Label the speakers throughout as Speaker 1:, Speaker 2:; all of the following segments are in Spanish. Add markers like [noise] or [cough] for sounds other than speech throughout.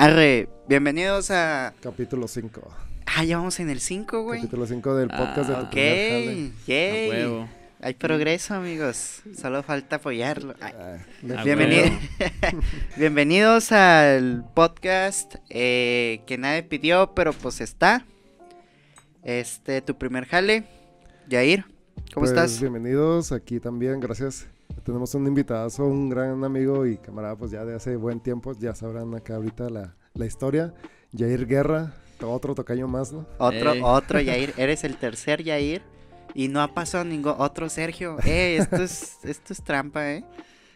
Speaker 1: Arre, bienvenidos a.
Speaker 2: Capítulo 5.
Speaker 1: Ah, ya vamos en el 5, güey.
Speaker 2: Capítulo 5 del podcast de tu
Speaker 1: Ok,
Speaker 2: primer jale.
Speaker 1: yay.
Speaker 3: A huevo.
Speaker 1: Hay progreso, amigos. Solo falta apoyarlo. Ay,
Speaker 2: Ah,
Speaker 1: bienvenido-. [laughs] Bienvenidos al podcast eh, que nadie pidió, pero pues está. Este, tu primer jale. Yair, ¿cómo
Speaker 2: Pues,
Speaker 1: estás?
Speaker 2: Bienvenidos aquí también, gracias. Tenemos un invitadazo, un gran amigo y camarada, pues ya de hace buen tiempo, ya sabrán acá ahorita la, la historia. Jair Guerra, otro tocayo más, ¿no?
Speaker 1: Otro, otro [laughs] Yair. Eres el tercer Yair. Y no ha pasado ningún otro Sergio. Eh, esto es, esto es trampa, eh.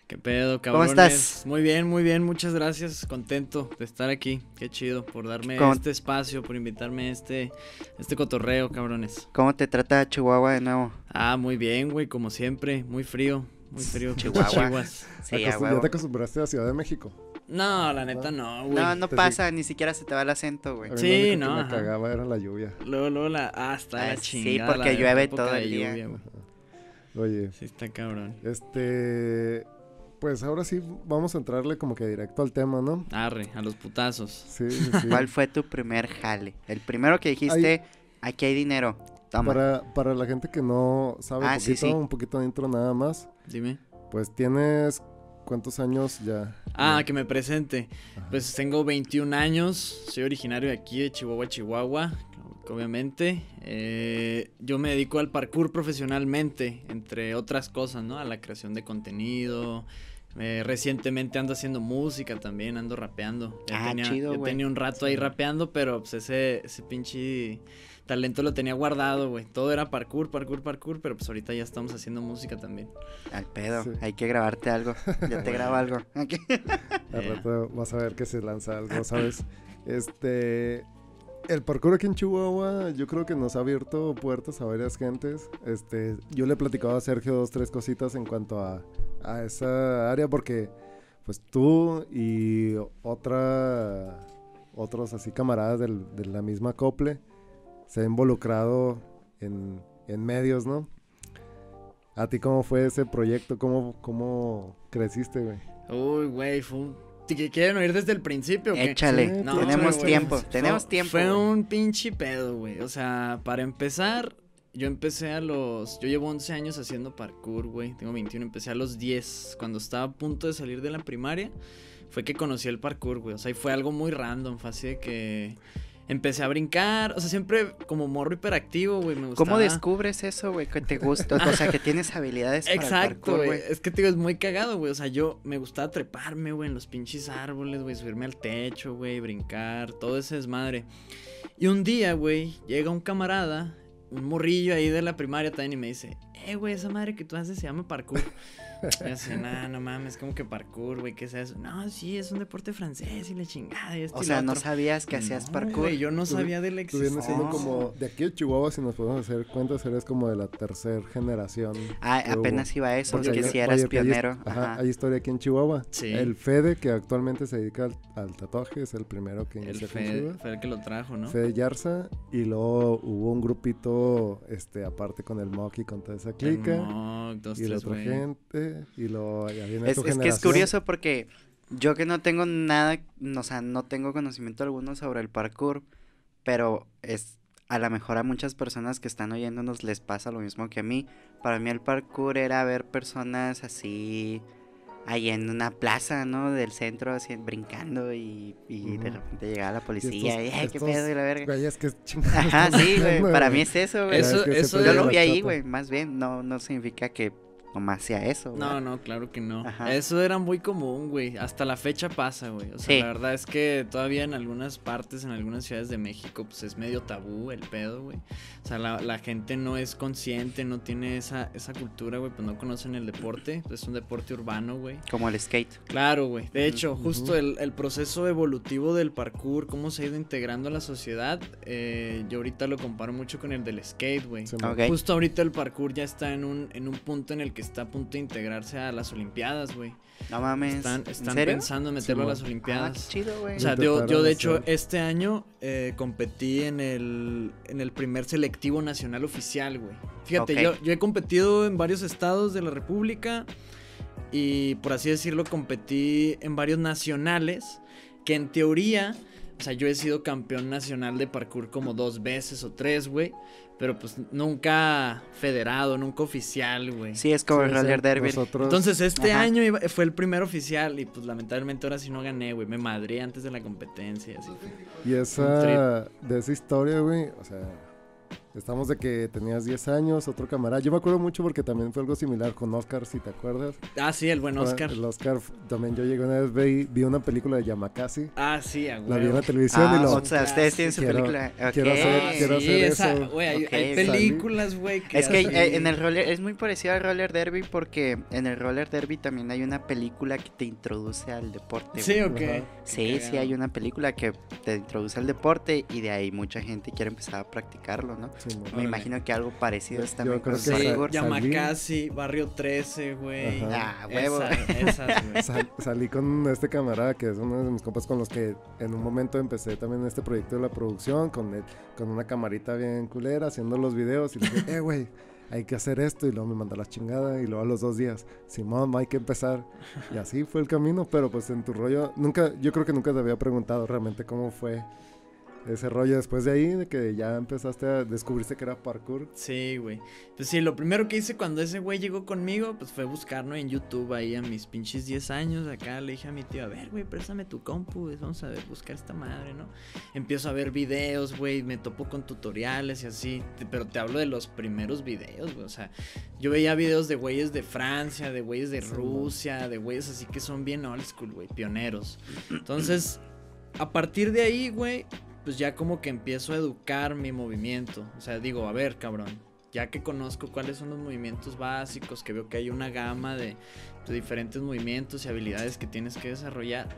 Speaker 3: ¿Qué pedo,
Speaker 1: ¿Cómo
Speaker 3: cabrones?
Speaker 1: estás?
Speaker 3: Muy bien, muy bien, muchas gracias. Contento de estar aquí. Qué chido por darme
Speaker 1: ¿Cómo-
Speaker 3: este espacio, por invitarme a este, este cotorreo, cabrones.
Speaker 1: ¿Cómo te trata Chihuahua de nuevo?
Speaker 3: Ah, muy bien, güey, como siempre. Muy frío, muy frío.
Speaker 1: Chihuahua. Sí,
Speaker 2: ya te acostumbraste a Ciudad de México.
Speaker 3: No, la neta no, güey.
Speaker 1: No, no
Speaker 2: te
Speaker 1: pasa, ni siquiera se te va el acento, güey.
Speaker 3: Sí,
Speaker 2: lo único que
Speaker 3: no,
Speaker 2: me cagaba era la lluvia.
Speaker 3: Luego, luego la... Ah, está
Speaker 1: Ah,
Speaker 3: la
Speaker 1: sí,
Speaker 3: chingada.
Speaker 1: porque
Speaker 3: la
Speaker 1: llueve
Speaker 3: época
Speaker 1: todo
Speaker 3: de
Speaker 1: el día.
Speaker 2: Oye,
Speaker 3: Sí, está cabrón.
Speaker 2: este... Pues ahora sí vamos a entrarle como que directo al tema, ¿no?
Speaker 3: Arre, a los putazos.
Speaker 2: Sí, sí, sí.
Speaker 1: ¿Cuál fue tu primer jale? El primero que dijiste, aquí hay dinero. Toma.
Speaker 2: Para, para la gente que no sabe
Speaker 1: Ah,
Speaker 2: un
Speaker 1: sí,
Speaker 2: poquito,
Speaker 1: sí.
Speaker 2: un poquito de intro nada más,
Speaker 3: Dime.
Speaker 2: pues tienes cuántos años ya.
Speaker 3: Ah, que me presente.
Speaker 2: Ajá.
Speaker 3: Pues tengo 21 años, soy originario de aquí, de Chihuahua, Chihuahua, obviamente. Eh, yo me dedico al parkour profesionalmente, entre otras cosas, ¿no? A la creación de contenido. Eh, recientemente ando haciendo música también, ando rapeando. Ya
Speaker 1: Ah,
Speaker 3: tenía,
Speaker 1: chido,
Speaker 3: ya tenía un rato ahí rapeando, pero pues ese, ese pinche talento lo tenía guardado, güey. Todo era parkour, parkour, parkour, pero pues ahorita ya estamos haciendo música también.
Speaker 1: Al pedo,
Speaker 2: Sí.
Speaker 1: hay que grabarte algo. [laughs] Yo te grabo algo. Aquí.
Speaker 2: Al rato vas a ver que se lanza algo, ¿sabes? Este. El parkour aquí en Chihuahua, yo creo que nos ha abierto puertas a varias gentes. Este, yo le he platicado a Sergio dos, tres cositas en cuanto a, a esa área, porque pues tú y otra, otros así camaradas del- de la misma cople se han involucrado en, en medios, ¿no? ¿A ti cómo fue ese proyecto? ¿Cómo, cómo creciste, güey?
Speaker 3: Uy, güey, fue un... ¿Que quieren oír desde el principio o qué?
Speaker 1: Échale,
Speaker 2: Sí,
Speaker 3: No,
Speaker 1: tenemos
Speaker 3: güey,
Speaker 1: tiempo,
Speaker 3: fue-
Speaker 1: tenemos tiempo.
Speaker 3: Fue
Speaker 1: güey.
Speaker 3: un pinche pedo, güey. O sea, para empezar, yo empecé a los. Yo llevo 11 años haciendo parkour, güey. Tengo 21, empecé a los 10. Cuando estaba a punto de salir de la primaria, fue que conocí el parkour, güey. O sea, y fue algo muy random. Fue así de que. Empecé a brincar, o sea, siempre como morro hiperactivo, güey, me gustaba.
Speaker 1: ¿Cómo descubres eso, güey? Que te gusta, o sea, que tienes habilidades para
Speaker 3: Exacto, güey. Es que te digo, es muy cagado, güey. O sea, yo me gustaba treparme, güey, en los pinches árboles, güey, subirme al techo, güey, brincar, todo ese desmadre. Y un día, güey, llega un camarada, un morrillo ahí de la primaria también y me dice, eh, güey, esa madre que tú haces se llama parkour. Y así, [laughs] nah, no mames, como que parkour, güey, ¿qué es eso? No, sí, es un deporte francés y la chingada y esto
Speaker 1: O
Speaker 3: y
Speaker 1: sea, no
Speaker 3: otro".
Speaker 1: sabías que hacías
Speaker 3: No,
Speaker 1: parkour.
Speaker 3: güey, yo no sabía de la
Speaker 2: vienes siendo
Speaker 3: existencia.
Speaker 2: como, de aquí de Chihuahua, si nos podemos hacer cuenta, eres como de la tercera generación.
Speaker 1: Ah,
Speaker 2: hubo.
Speaker 1: apenas iba a eso,
Speaker 2: Porque
Speaker 1: que si eras
Speaker 2: oye, que hay
Speaker 1: pionero.
Speaker 2: Ajá,
Speaker 1: Ajá.
Speaker 2: hay historia aquí en Chihuahua.
Speaker 3: Sí.
Speaker 2: El Fede, que actualmente se dedica al, al tatuaje, es el primero que
Speaker 3: El
Speaker 2: inició en
Speaker 3: Fede
Speaker 2: Chihuahua.
Speaker 3: fue el que lo trajo, ¿no?
Speaker 2: Fede Yarza, y luego hubo un grupito, este, aparte con el Mock y con toda esa clica,
Speaker 3: El Mock, dos,
Speaker 2: y la otra gente, y ya viene
Speaker 1: Es,
Speaker 2: tu
Speaker 1: es que es curioso porque yo que no tengo nada, o sea, no tengo conocimiento alguno sobre el parkour, pero es a lo mejor a muchas personas que están oyéndonos les pasa lo mismo que a mí. Para mí el parkour era ver personas así ahí en una plaza, ¿no? Del centro, así brincando y, y de repente llegaba la policía y,
Speaker 2: estos-
Speaker 1: ay, qué pedo y la verga.
Speaker 2: güeyes que [laughs] chingados
Speaker 1: Ajá, sí, güey, para mí es eso, güey.
Speaker 3: Eso-
Speaker 2: Es que
Speaker 3: eso
Speaker 1: Yo
Speaker 3: de
Speaker 1: lo vi ahí, güey, más bien, no, no significa que nomás sea eso, güey.
Speaker 3: No, no, claro que no.
Speaker 1: Ajá.
Speaker 3: Eso era muy común, güey. Hasta la fecha pasa, güey. O sea,
Speaker 1: Sí.
Speaker 3: la verdad es que todavía en algunas partes, en algunas ciudades de México, pues es medio tabú el pedo, güey. O sea, la, la gente no es consciente, no tiene esa, esa cultura, güey, pues no conocen el deporte. Es un deporte urbano, güey.
Speaker 1: Como el skate.
Speaker 3: Claro, güey. De hecho, justo el, el proceso evolutivo del parkour, cómo se ha ido integrando a la sociedad, eh, yo ahorita lo comparo mucho con el del skate, güey.
Speaker 2: Sí.
Speaker 3: Justo ahorita el parkour ya está en un, en un punto en el que está a punto de integrarse a las Olimpiadas, güey.
Speaker 1: No mames.
Speaker 3: Están, pensando en meterlo a las.
Speaker 1: Ah,
Speaker 3: Olimpiadas.
Speaker 1: qué chido, güey.
Speaker 3: o sea, yo, yo de hecho este año eh, competí en el, en el primer selectivo nacional oficial, güey. Fíjate, yo, yo he competido en varios estados de la República y por así decirlo competí en varios nacionales que en teoría, o sea, yo he sido campeón nacional de parkour como dos veces o tres, güey. Pero pues nunca federado, nunca oficial, güey.
Speaker 1: Sí, es como el roller derby.
Speaker 2: nosotros-
Speaker 3: Entonces este
Speaker 1: Ajá.
Speaker 3: año iba- fue el primer oficial y pues lamentablemente ahora sí no gané, güey. Me madré antes de la competencia así fue.
Speaker 2: Y esa, de esa historia, güey, o sea, estamos de que tenías 10 años, otro camarada. Yo me acuerdo mucho porque también fue algo similar con Oscar, si te acuerdas.
Speaker 3: Ah, sí, el buen Oscar.
Speaker 2: El Oscar, también yo llegué una vez, vi, vi una película de Yamakasi.
Speaker 3: Ah, sí, a
Speaker 2: La vi en la televisión
Speaker 1: Ah,
Speaker 2: y lo...
Speaker 1: o sea, ustedes tienen su
Speaker 2: Quiero-
Speaker 1: película.
Speaker 2: quiero hacer- quiero
Speaker 3: sí,
Speaker 2: hacer
Speaker 3: esa,
Speaker 2: eso.
Speaker 3: güey, hay, películas, güey, que
Speaker 1: Es que eh, en el roller es muy parecido al roller derby porque en el roller derby también hay una película que te introduce al deporte.
Speaker 3: Sí,
Speaker 1: güey.
Speaker 3: ok.
Speaker 2: Ajá.
Speaker 1: Sí, sí hay una película que te introduce al deporte y de ahí mucha gente quiere empezar a practicarlo, ¿no?
Speaker 2: Sí,
Speaker 1: Me
Speaker 3: Órale.
Speaker 1: imagino que algo parecido es
Speaker 2: Yo
Speaker 1: también
Speaker 2: creo
Speaker 1: con.
Speaker 3: Yamakasi, Barrio 13, güey.
Speaker 1: Ah, huevo.
Speaker 3: Esa- esas, güey. [laughs]
Speaker 2: Sal- salí con este camarada que es uno de mis compas con los que en un momento empecé también este proyecto de la producción con, con una camarita bien culera haciendo los videos y le dije, eh, güey, hay que hacer esto y luego me manda la chingada y luego a los dos días, Simón, hay que empezar. Y así fue el camino, pero pues en tu rollo, nunca, yo creo que nunca te había preguntado realmente cómo fue ese rollo después de ahí, de que ya empezaste a descubrirse que era parkour.
Speaker 3: Sí, güey. Pues sí, lo primero que hice cuando ese güey llegó conmigo, pues fue buscarlo en YouTube ahí a mis pinches 10 años. Acá le dije a mi tío, a ver, güey, préstame tu compu, güey, vamos a ver, buscar esta madre, ¿no? Empiezo a ver videos, güey, me topo con tutoriales y así. Pero te hablo de los primeros videos, güey. O sea, yo veía videos de güeyes de Francia, de güeyes de Rusia, de güeyes así que son bien old school, güey, pioneros. Entonces, a partir de ahí, güey, pues ya como que empiezo a educar mi movimiento. O sea, digo, a ver, cabrón, ya que conozco cuáles son los movimientos básicos, que veo que hay una gama de, de diferentes movimientos y habilidades que tienes que desarrollar,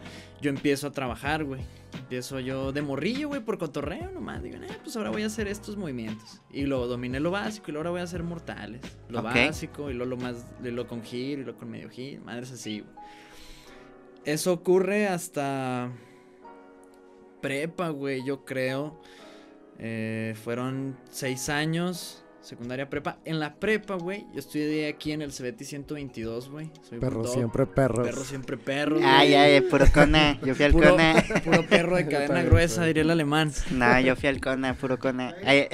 Speaker 3: yo empiezo a trabajar, güey. Empiezo yo de morrillo, güey, por cotorreo nomás. Digo, eh, pues ahora voy a hacer estos movimientos. Y luego dominé lo básico y luego ahora voy a hacer mortales. Lo básico y luego lo más, y lo con giro y lo con medio giro. Madres así, güey. Eso ocurre hasta prepa, güey, yo creo. Eh, fueron seis años, secundaria prepa. En la prepa, güey, yo estudié aquí en el CBT 122, güey. Soy
Speaker 2: Perro
Speaker 3: bulldog,
Speaker 2: siempre perros.
Speaker 3: Perro siempre perro.
Speaker 1: Ay, ay, puro cona. Yo fui al
Speaker 3: Puro,
Speaker 1: cona. [laughs]
Speaker 3: puro perro de cadena gruesa, diría el alemán.
Speaker 1: No, yo fui al cona, puro cona. Ay,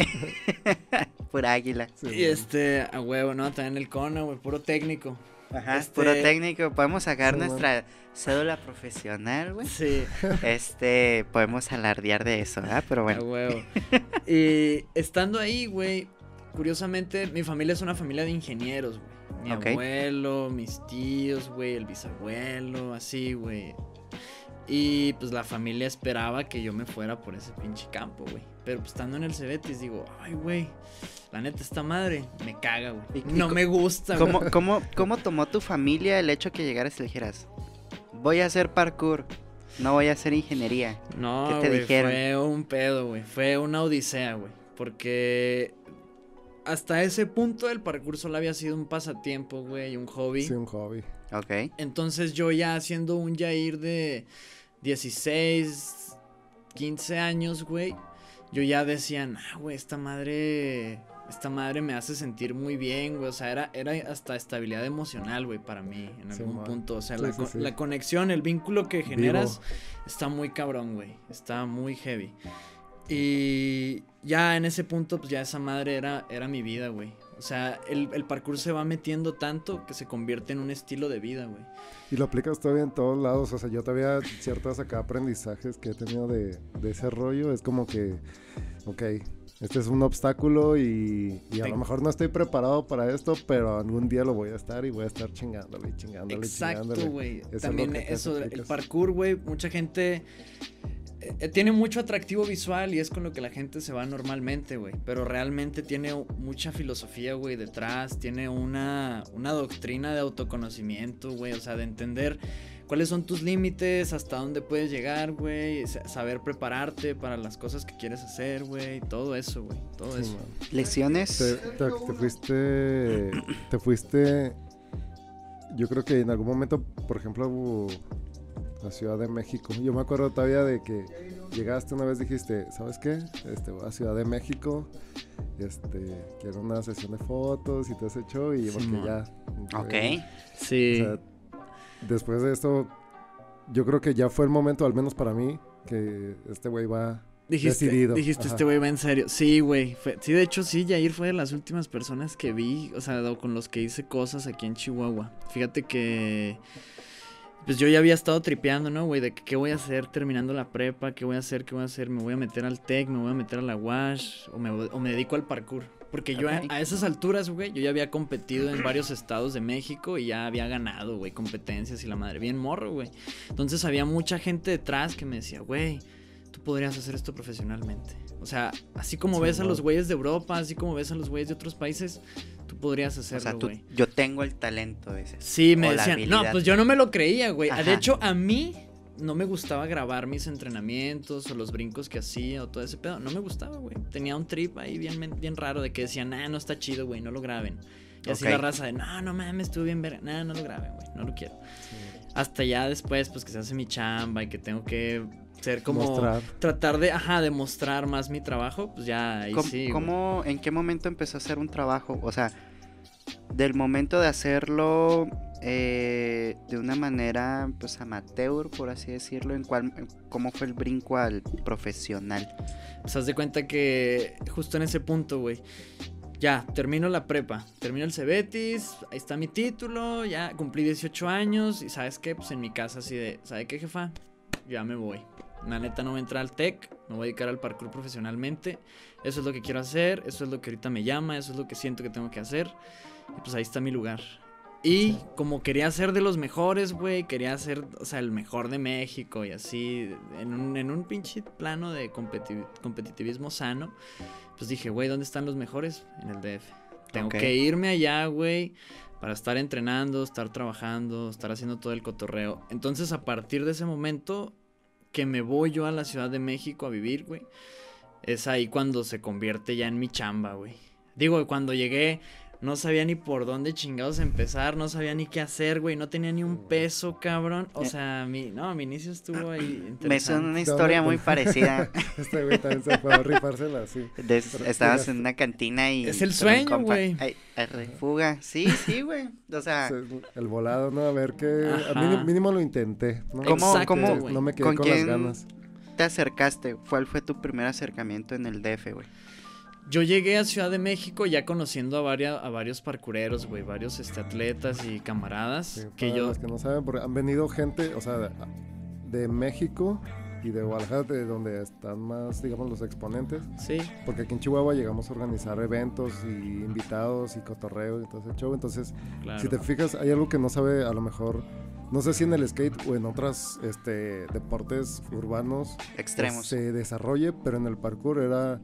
Speaker 1: [laughs] pura águila.
Speaker 2: Sí,
Speaker 3: Y este, a huevo, ¿no? También el Kona, güey, puro técnico.
Speaker 1: Ajá,
Speaker 3: Este-
Speaker 1: puro técnico. Podemos sacar nuestra cédula profesional, güey.
Speaker 3: Sí, [laughs]
Speaker 1: Este, podemos alardear de eso, ¿ah? Pero bueno.
Speaker 3: huevo. [laughs] Y estando ahí, güey, curiosamente, mi familia es una familia de ingenieros, güey. Mi abuelo, mis tíos, güey, el bisabuelo, así, güey. Y pues la familia esperaba que yo me fuera por ese pinche campo, güey. Pero pues estando en el Cebetis digo, ay, güey, la neta esta madre me caga, güey.
Speaker 1: ¿Y- y
Speaker 3: No me gusta, güey.
Speaker 1: ¿Cómo, cómo, ¿Cómo tomó tu familia el hecho que llegaras y dijeras, voy a hacer parkour, no voy a hacer ingeniería?
Speaker 3: No,
Speaker 1: ¿Qué te dijeron?
Speaker 3: fue un pedo, güey. Fue una odisea, güey. Porque hasta ese punto el parkour solo había sido un pasatiempo, güey, un hobby.
Speaker 2: Sí, un hobby.
Speaker 1: Ok.
Speaker 3: Entonces yo ya siendo un Jair de 16, 15 años, güey, yo ya decía, ah, güey, esta madre, esta madre me hace sentir muy bien, güey. O sea, era, era hasta estabilidad emocional, güey, para mí, en
Speaker 2: Sí,
Speaker 3: algún punto. O sea,
Speaker 2: Sí,
Speaker 3: la,
Speaker 2: sí,
Speaker 3: co-
Speaker 2: sí.
Speaker 3: la conexión, el vínculo que
Speaker 2: Vivo.
Speaker 3: generas está muy cabrón, güey. Está muy heavy. Y ya en ese punto, pues ya esa madre era, era mi vida, güey. O sea, el, el parkour se va metiendo tanto que se convierte en un estilo de vida, güey.
Speaker 2: Y lo aplicas todavía en todos lados. O sea, yo todavía ciertos acá aprendizajes que he tenido de, de ese rollo. Es como que, ok, este es un obstáculo y, y a lo mejor no estoy preparado para esto, pero algún día lo voy a estar y voy a estar chingándole y chingándole
Speaker 3: Exacto,
Speaker 2: chingándole.
Speaker 3: güey.
Speaker 2: Eso es
Speaker 3: También eso, el parkour, güey, mucha gente eh, tiene mucho atractivo visual y es con lo que la gente se va normalmente, güey. Pero realmente tiene mucha filosofía, güey, detrás. Tiene una, una doctrina de autoconocimiento, güey. O sea, de entender cuáles son tus límites, hasta dónde puedes llegar, güey. sa- Saber prepararte para las cosas que quieres hacer, güey. Todo eso, güey. Todo
Speaker 2: Sí,
Speaker 3: eso.
Speaker 2: man.
Speaker 1: ¿Lecciones?
Speaker 2: Te, te- te fuiste. Te fuiste. Yo creo que en algún momento, por ejemplo, hubo la Ciudad de México. Yo me acuerdo todavía de que llegaste una vez dijiste, ¿sabes qué? Este, voy a Ciudad de México. Este, quiero una sesión de fotos y te has hecho y porque
Speaker 3: Simón.
Speaker 2: ya.
Speaker 1: Ok.
Speaker 2: eh,
Speaker 3: Sí.
Speaker 2: o sea, después de esto, yo creo que ya fue el momento, al menos para mí, que este güey va
Speaker 3: Dijiste,
Speaker 2: decidido.
Speaker 3: dijiste
Speaker 2: Ajá.
Speaker 3: este güey va en serio. Sí, güey. Sí, de hecho, sí, Jair fue de las últimas personas que vi, o sea, con los que hice cosas aquí en Chihuahua. Fíjate que. Pues yo ya había estado tripeando, ¿no, güey? De que qué voy a hacer terminando la prepa, qué voy a hacer, qué voy a hacer. Me voy a meter al TEC, me voy a meter a la WASH, o me, o me dedico al parkour. Porque yo a- a, esas alturas, güey, yo ya había competido en varios estados de México y ya había ganado, güey, competencias y la madre. Bien morro, güey. Entonces había mucha gente detrás que me decía, güey, tú podrías hacer esto profesionalmente. O sea, así como
Speaker 2: Sí,
Speaker 3: ves a los güeyes de Europa, así como ves a los güeyes de otros países, tú podrías
Speaker 1: O sea,
Speaker 3: hacerlo,
Speaker 1: tú,
Speaker 3: güey.
Speaker 1: yo tengo el talento ese.
Speaker 3: Sí, me
Speaker 1: o
Speaker 3: decían, no,
Speaker 1: habilidad".
Speaker 3: pues yo no me lo creía, güey.
Speaker 1: Ajá.
Speaker 3: De hecho, a mí no me gustaba grabar mis entrenamientos o los brincos que hacía o todo ese pedo. No me gustaba, güey. Tenía un trip ahí bien, bien raro de que decían, nah, no está chido, güey, no lo graben. Y así la raza de, no, no mames, estuvo bien ver, nah, no lo graben, güey, no lo quiero. Hasta ya después, pues que se hace mi chamba y que tengo que ser como
Speaker 2: Mostrar.
Speaker 3: tratar de, ajá, de mostrar más mi trabajo, pues ya ahí
Speaker 1: ¿Cómo,
Speaker 3: sí. güey.
Speaker 1: cómo- en qué momento empezó a hacer un trabajo? O sea, del momento de hacerlo eh, de una manera, pues, amateur, por así decirlo, en cuál, cómo fue el brinco al profesional.
Speaker 3: Pues haz de cuenta que justo en ese punto, güey. Ya, termino la prepa, termino el Cebetis, ahí está mi título, ya cumplí 18 años y ¿sabes qué? Pues en mi casa así de, ¿sabe qué, jefa? Ya me voy. La neta no voy a entrar al TEC, me voy a dedicar al parkour profesionalmente. Eso es lo que quiero hacer, eso es lo que ahorita me llama, eso es lo que siento que tengo que hacer. Y pues ahí está mi lugar. Y como quería ser de los mejores, güey, quería ser, o sea, el mejor de México y así, en un, en un pinche plano de competi- competitivismo sano, pues dije, güey, ¿dónde están los mejores? En el DF. Tengo que irme allá, güey, para estar entrenando, estar trabajando, estar haciendo todo el cotorreo. Entonces, a partir de ese momento que me voy yo a la Ciudad de México a vivir, güey, es ahí cuando se convierte ya en mi chamba, güey. Digo, cuando llegué no sabía ni por dónde chingados empezar, no sabía ni qué hacer, güey, no tenía ni un peso, cabrón. O
Speaker 1: Eh.
Speaker 3: sea, mi, no, mi inicio estuvo ahí
Speaker 1: Me suena una
Speaker 2: ¿Dónde
Speaker 1: historia muy parecida. [laughs]
Speaker 2: Este güey también se fue a rifársela Pero
Speaker 1: estabas en una cantina y...
Speaker 3: Es el sueño, güey.
Speaker 1: ay, arre, fuga. Sí, sí, güey. O sea, [laughs]
Speaker 2: Se- El volado, ¿no? A ver qué. A mínimo, mínimo lo intenté. ¿no?
Speaker 1: ¿Cómo-
Speaker 2: Este,
Speaker 1: cómo-
Speaker 2: No me quedé
Speaker 1: con
Speaker 2: con,
Speaker 1: quién-
Speaker 2: las ganas.
Speaker 1: te acercaste. ¿Cuál fue tu primer acercamiento en el DF, güey?
Speaker 3: Yo llegué a Ciudad de México ya conociendo a, varias, a varios parkureros, güey, varios este, atletas y camaradas
Speaker 2: Sí,
Speaker 3: que
Speaker 2: para
Speaker 3: yo...
Speaker 2: los que no saben, porque han venido gente, o sea, de, de México y de Guadalajara, de donde están más, digamos, los exponentes.
Speaker 3: Sí,
Speaker 2: Porque aquí en Chihuahua llegamos a organizar eventos y invitados y cotorreo y todo ese show. Entonces,
Speaker 3: claro.
Speaker 2: si te fijas, hay algo que no sabe, a lo mejor, no sé si en el skate o en otros este, deportes urbanos
Speaker 1: Extremos.
Speaker 2: se desarrolle, pero en el parkour era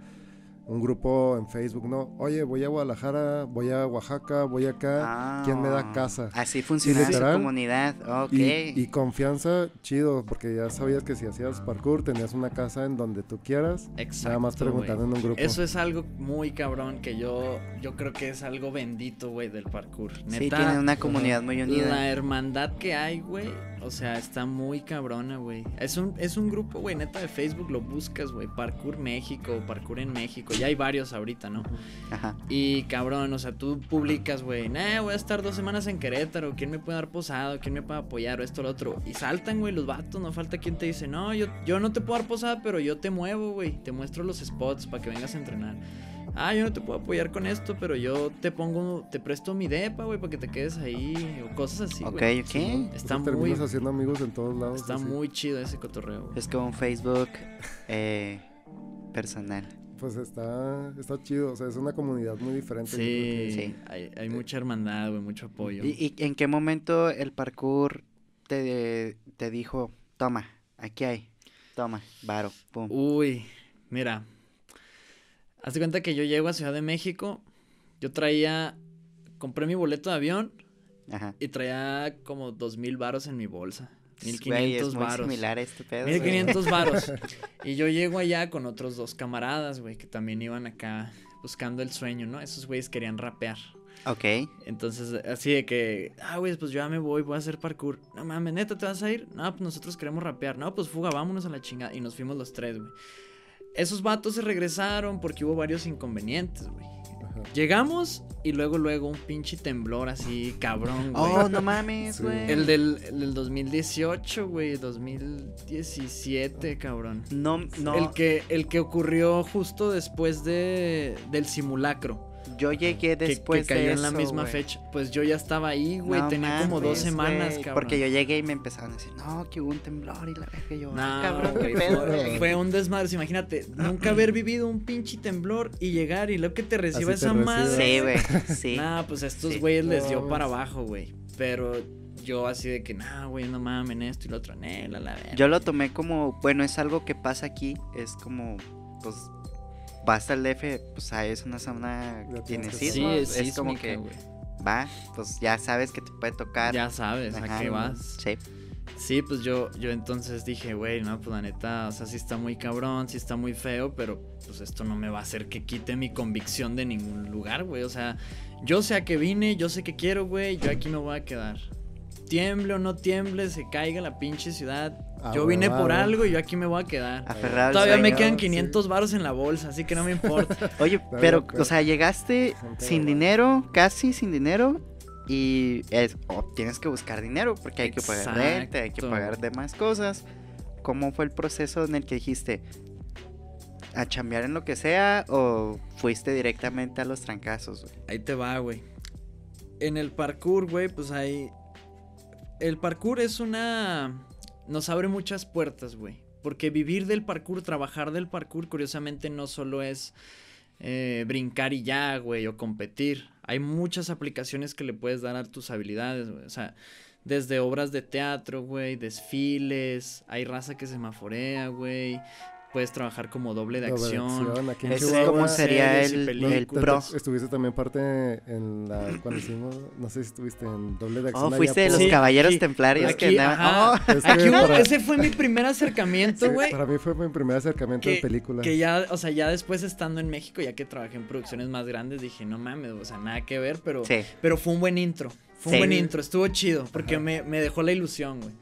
Speaker 2: un grupo en Facebook, ¿no? Oye, voy a Guadalajara, voy a Oaxaca, voy acá. ¿quién me da
Speaker 1: Ah,
Speaker 2: casa?
Speaker 1: Así funciona comunidad. Ok.
Speaker 2: Y, y confianza, chido, porque ya sabías que si hacías parkour tenías una casa en donde tú quieras,
Speaker 3: Exacto,
Speaker 2: nada más preguntando en un grupo.
Speaker 3: Eso es algo muy cabrón que yo, yo creo que es algo bendito, güey, del parkour.
Speaker 1: sí,
Speaker 3: Neta,
Speaker 1: tienen una comunidad muy unida.
Speaker 3: La hermandad que hay, güey, o sea, está muy cabrona, güey. Es un, es un grupo, güey, neta de Facebook, lo buscas, güey, Parkour México, Parkour en México, ya hay varios ahorita, ¿no?
Speaker 1: Ajá.
Speaker 3: Y cabrón, o sea, tú publicas, güey, nah, voy a estar dos semanas en Querétaro, ¿quién me puede dar posado? ¿Quién me puede apoyar? O esto, lo otro. Y saltan, güey, los vatos, no falta quien te dice, no, yo, yo no te puedo dar posada, pero yo te muevo, güey, te muestro los spots para que vengas a entrenar. Ah, yo no te puedo apoyar con esto, pero yo te pongo, te presto mi depa, güey, para que te quedes ahí, o cosas así,
Speaker 1: ok,
Speaker 3: güey.
Speaker 1: ok.
Speaker 2: Sí,
Speaker 3: Está muy-
Speaker 2: terminas haciendo amigos en todos lados.
Speaker 3: Está
Speaker 2: así.
Speaker 3: muy chido ese cotorreo.
Speaker 1: Es como un Facebook eh, personal.
Speaker 2: Pues está, está chido, o sea, es una comunidad muy diferente.
Speaker 3: Sí,
Speaker 1: Sí.
Speaker 3: Hay, hay mucha hermandad, güey, mucho apoyo.
Speaker 1: ¿Y, y en qué momento el parkour te, te dijo, toma, aquí hay, toma, varo, pum?
Speaker 3: Uy, mira. Haz de cuenta que yo llego a Ciudad de México. Yo traía. Compré mi boleto de avión
Speaker 1: Ajá.
Speaker 3: y traía como dos mil varos en mi bolsa. Mil
Speaker 1: Güey, es
Speaker 3: quinientos
Speaker 1: muy
Speaker 3: varos.
Speaker 1: similar a este pedo. Güey.
Speaker 3: varos. [laughs] Y yo llego allá con otros dos camaradas, güey, que también iban acá buscando el sueño, ¿no? Esos güeyes querían rapear.
Speaker 1: Ok.
Speaker 3: Entonces, así de que, ah, güey, pues yo ya me voy, voy a hacer parkour. No mames, neta, ¿te vas a ir? No, pues nosotros queremos rapear. No, pues fuga, vámonos a la chingada. Y nos fuimos los tres, güey. Esos vatos se regresaron porque hubo varios inconvenientes, güey. Llegamos y luego, luego un pinche temblor así, cabrón, güey.
Speaker 1: Oh, no mames,
Speaker 2: Sí.
Speaker 1: güey.
Speaker 3: El del, el del 2018, güey, 2017, cabrón.
Speaker 1: No, no.
Speaker 3: El que, el que ocurrió justo después de, del simulacro.
Speaker 1: Yo llegué
Speaker 3: que-
Speaker 1: después
Speaker 3: que, cayó
Speaker 1: de
Speaker 3: en la
Speaker 1: eso,
Speaker 3: misma
Speaker 1: güey.
Speaker 3: fecha. Pues yo ya estaba ahí, güey.
Speaker 1: No
Speaker 3: tenía como dos
Speaker 1: mames,
Speaker 3: semanas,
Speaker 1: güey,
Speaker 3: cabrón.
Speaker 1: Porque yo llegué y me empezaron a decir, no, que hubo un temblor y la verga. Yo,
Speaker 3: No,
Speaker 1: "Ah, cabrón, qué
Speaker 3: güey,
Speaker 1: pedo,
Speaker 3: fue,
Speaker 1: güey".
Speaker 3: fue un desmadre. Imagínate, nunca haber vivido un pinche temblor y llegar y luego que te reciba
Speaker 2: Así te
Speaker 3: esa
Speaker 2: recibe.
Speaker 3: madre.
Speaker 1: Sí, güey. Sí. [laughs]
Speaker 3: Nah, pues a estos
Speaker 1: Sí.
Speaker 3: güeyes les dio para abajo, güey. Pero yo así de que, nah, güey, no mamen esto y lo otro, nela, la verga.
Speaker 1: Yo lo tomé como, bueno, es algo que pasa aquí. Es como, pues, vas al DF, pues ahí es una zona que tiene
Speaker 2: tienes que-
Speaker 3: Sí,
Speaker 1: sismos.
Speaker 3: es,
Speaker 1: es como que va, pues ya sabes que te puede tocar.
Speaker 3: Ya sabes a qué vas.
Speaker 1: Sí.
Speaker 3: Sí, pues yo, yo entonces dije, güey, no, pues la neta, o sea, sí está muy cabrón, sí está muy feo, pero pues esto no me va a hacer que quite mi convicción de ningún lugar, güey. O sea, yo sé a qué vine, yo sé qué quiero, güey, yo aquí me voy a quedar. Tiemble o no tiemble, se caiga la pinche ciudad.
Speaker 2: Ah,
Speaker 3: yo vine por algo y yo aquí me voy a quedar.
Speaker 1: Aferrado
Speaker 3: Todavía me quedan
Speaker 2: sí.
Speaker 3: 500 varos en la bolsa, así que no me importa. [laughs]
Speaker 1: Oye, pero, o sea, llegaste sin dinero, casi sin dinero. Y es, tienes que buscar dinero porque hay que pagar renta, hay que pagar demás cosas. ¿Cómo fue el proceso en el que dijiste a chambear en lo que sea o fuiste directamente a los trancazos? güey?
Speaker 3: Ahí te va, güey. En el parkour, güey, pues hay. El parkour es una. Nos abre muchas puertas, güey. Porque vivir del parkour, trabajar del parkour, curiosamente no solo es eh, brincar y ya, güey, o competir. Hay muchas aplicaciones que le puedes dar a tus habilidades, güey. O sea, desde obras de teatro, güey, desfiles. Hay raza que semaforea, güey. Puedes trabajar como doble de
Speaker 2: Doble de
Speaker 3: acción.
Speaker 2: acción, aquí en
Speaker 1: Ese es
Speaker 2: Chihuahua.
Speaker 1: como sería el, el pro.
Speaker 2: Estuviste también parte en la [clears throat] cuando hicimos, no sé si estuviste en doble de acción.
Speaker 1: Oh, fuiste de los
Speaker 3: Sí,
Speaker 1: caballeros templarios que
Speaker 3: aquí, ajá.
Speaker 1: Oh,
Speaker 2: Es que
Speaker 3: Aquí
Speaker 2: para,
Speaker 3: ese fue mi primer acercamiento,
Speaker 2: sí,
Speaker 3: güey.
Speaker 2: para mí fue mi primer acercamiento
Speaker 3: que,
Speaker 2: en película.
Speaker 3: que ya, o sea, ya después estando en México, ya que trabajé en producciones más grandes, dije, no mames, o sea, nada que ver, pero,
Speaker 1: Sí.
Speaker 3: pero fue un buen intro. Fue un buen intro, estuvo chido, porque me, me dejó la ilusión, güey.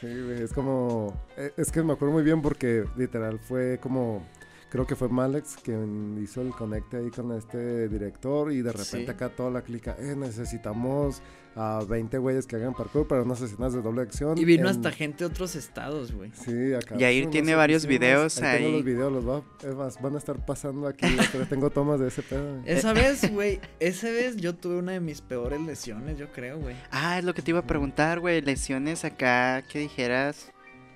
Speaker 2: Sí, es como... eh, Es que me acuerdo muy bien porque literal fue como... Creo que fue Malex quien hizo el conecte ahí con este director y de repente
Speaker 3: Sí.
Speaker 2: acá toda la clica, eh, necesitamos a 20 güeyes que hagan parkour para unas escenas de doble acción.
Speaker 3: Y vino
Speaker 2: en-
Speaker 3: hasta gente de otros estados, güey.
Speaker 2: Sí, acá.
Speaker 1: Yair
Speaker 2: sí,
Speaker 1: tiene varios videos
Speaker 2: Tengo
Speaker 1: ahí.
Speaker 2: los videos, los va, es más, van a estar pasando aquí, pero tengo tomas de ese pedo. [laughs]
Speaker 3: Esa vez, güey, esa vez yo tuve una de mis peores lesiones, yo creo, güey.
Speaker 1: Ah, es lo que te iba a preguntar, güey. Lesiones acá que dijeras.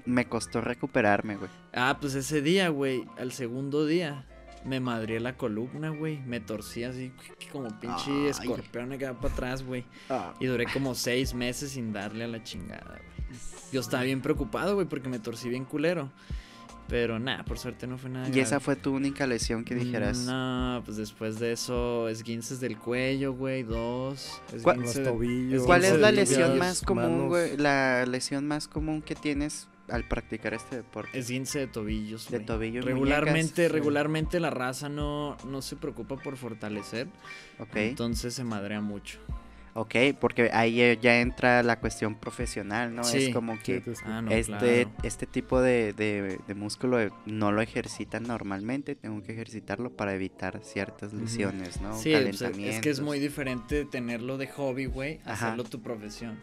Speaker 1: Me costó recuperarme, güey.
Speaker 3: Ah, pues ese día, güey, al segundo día, me madrié la columna, güey. Me torcí así como pinche
Speaker 1: Ay.
Speaker 3: escorpión acá para atrás, güey.
Speaker 1: Ah.
Speaker 3: Y duré como seis meses sin darle a la chingada, güey. Yo estaba bien preocupado, güey, porque me torcí bien culero. Pero nada, por suerte no fue nada.
Speaker 1: Y esa fue tu única lesión que dijeras.
Speaker 3: No, pues después de eso, esguinces del cuello, güey, dos.
Speaker 1: ¿Cuál-
Speaker 2: Los tobillos.
Speaker 1: ¿Cuál es la lesión más común, güey? La lesión más común que tienes al practicar este deporte.
Speaker 3: Esguince de tobillos,
Speaker 1: De
Speaker 3: güey.
Speaker 1: tobillo y
Speaker 3: Regularmente,
Speaker 1: muñecas.
Speaker 3: regularmente la raza no, no se preocupa por fortalecer.
Speaker 1: Ok,
Speaker 3: Entonces se madrea mucho.
Speaker 1: ok, porque ahí ya- entra la cuestión profesional, ¿no?
Speaker 3: Sí.
Speaker 1: Es como que.
Speaker 3: Ah, no,
Speaker 1: este,
Speaker 3: claro.
Speaker 1: este tipo de, de- de músculo eh, no lo ejercitan normalmente, tengo que ejercitarlo para evitar ciertas lesiones, ¿no?
Speaker 3: Sí, es que es muy diferente tenerlo de hobby, güey, hacerlo tu profesión.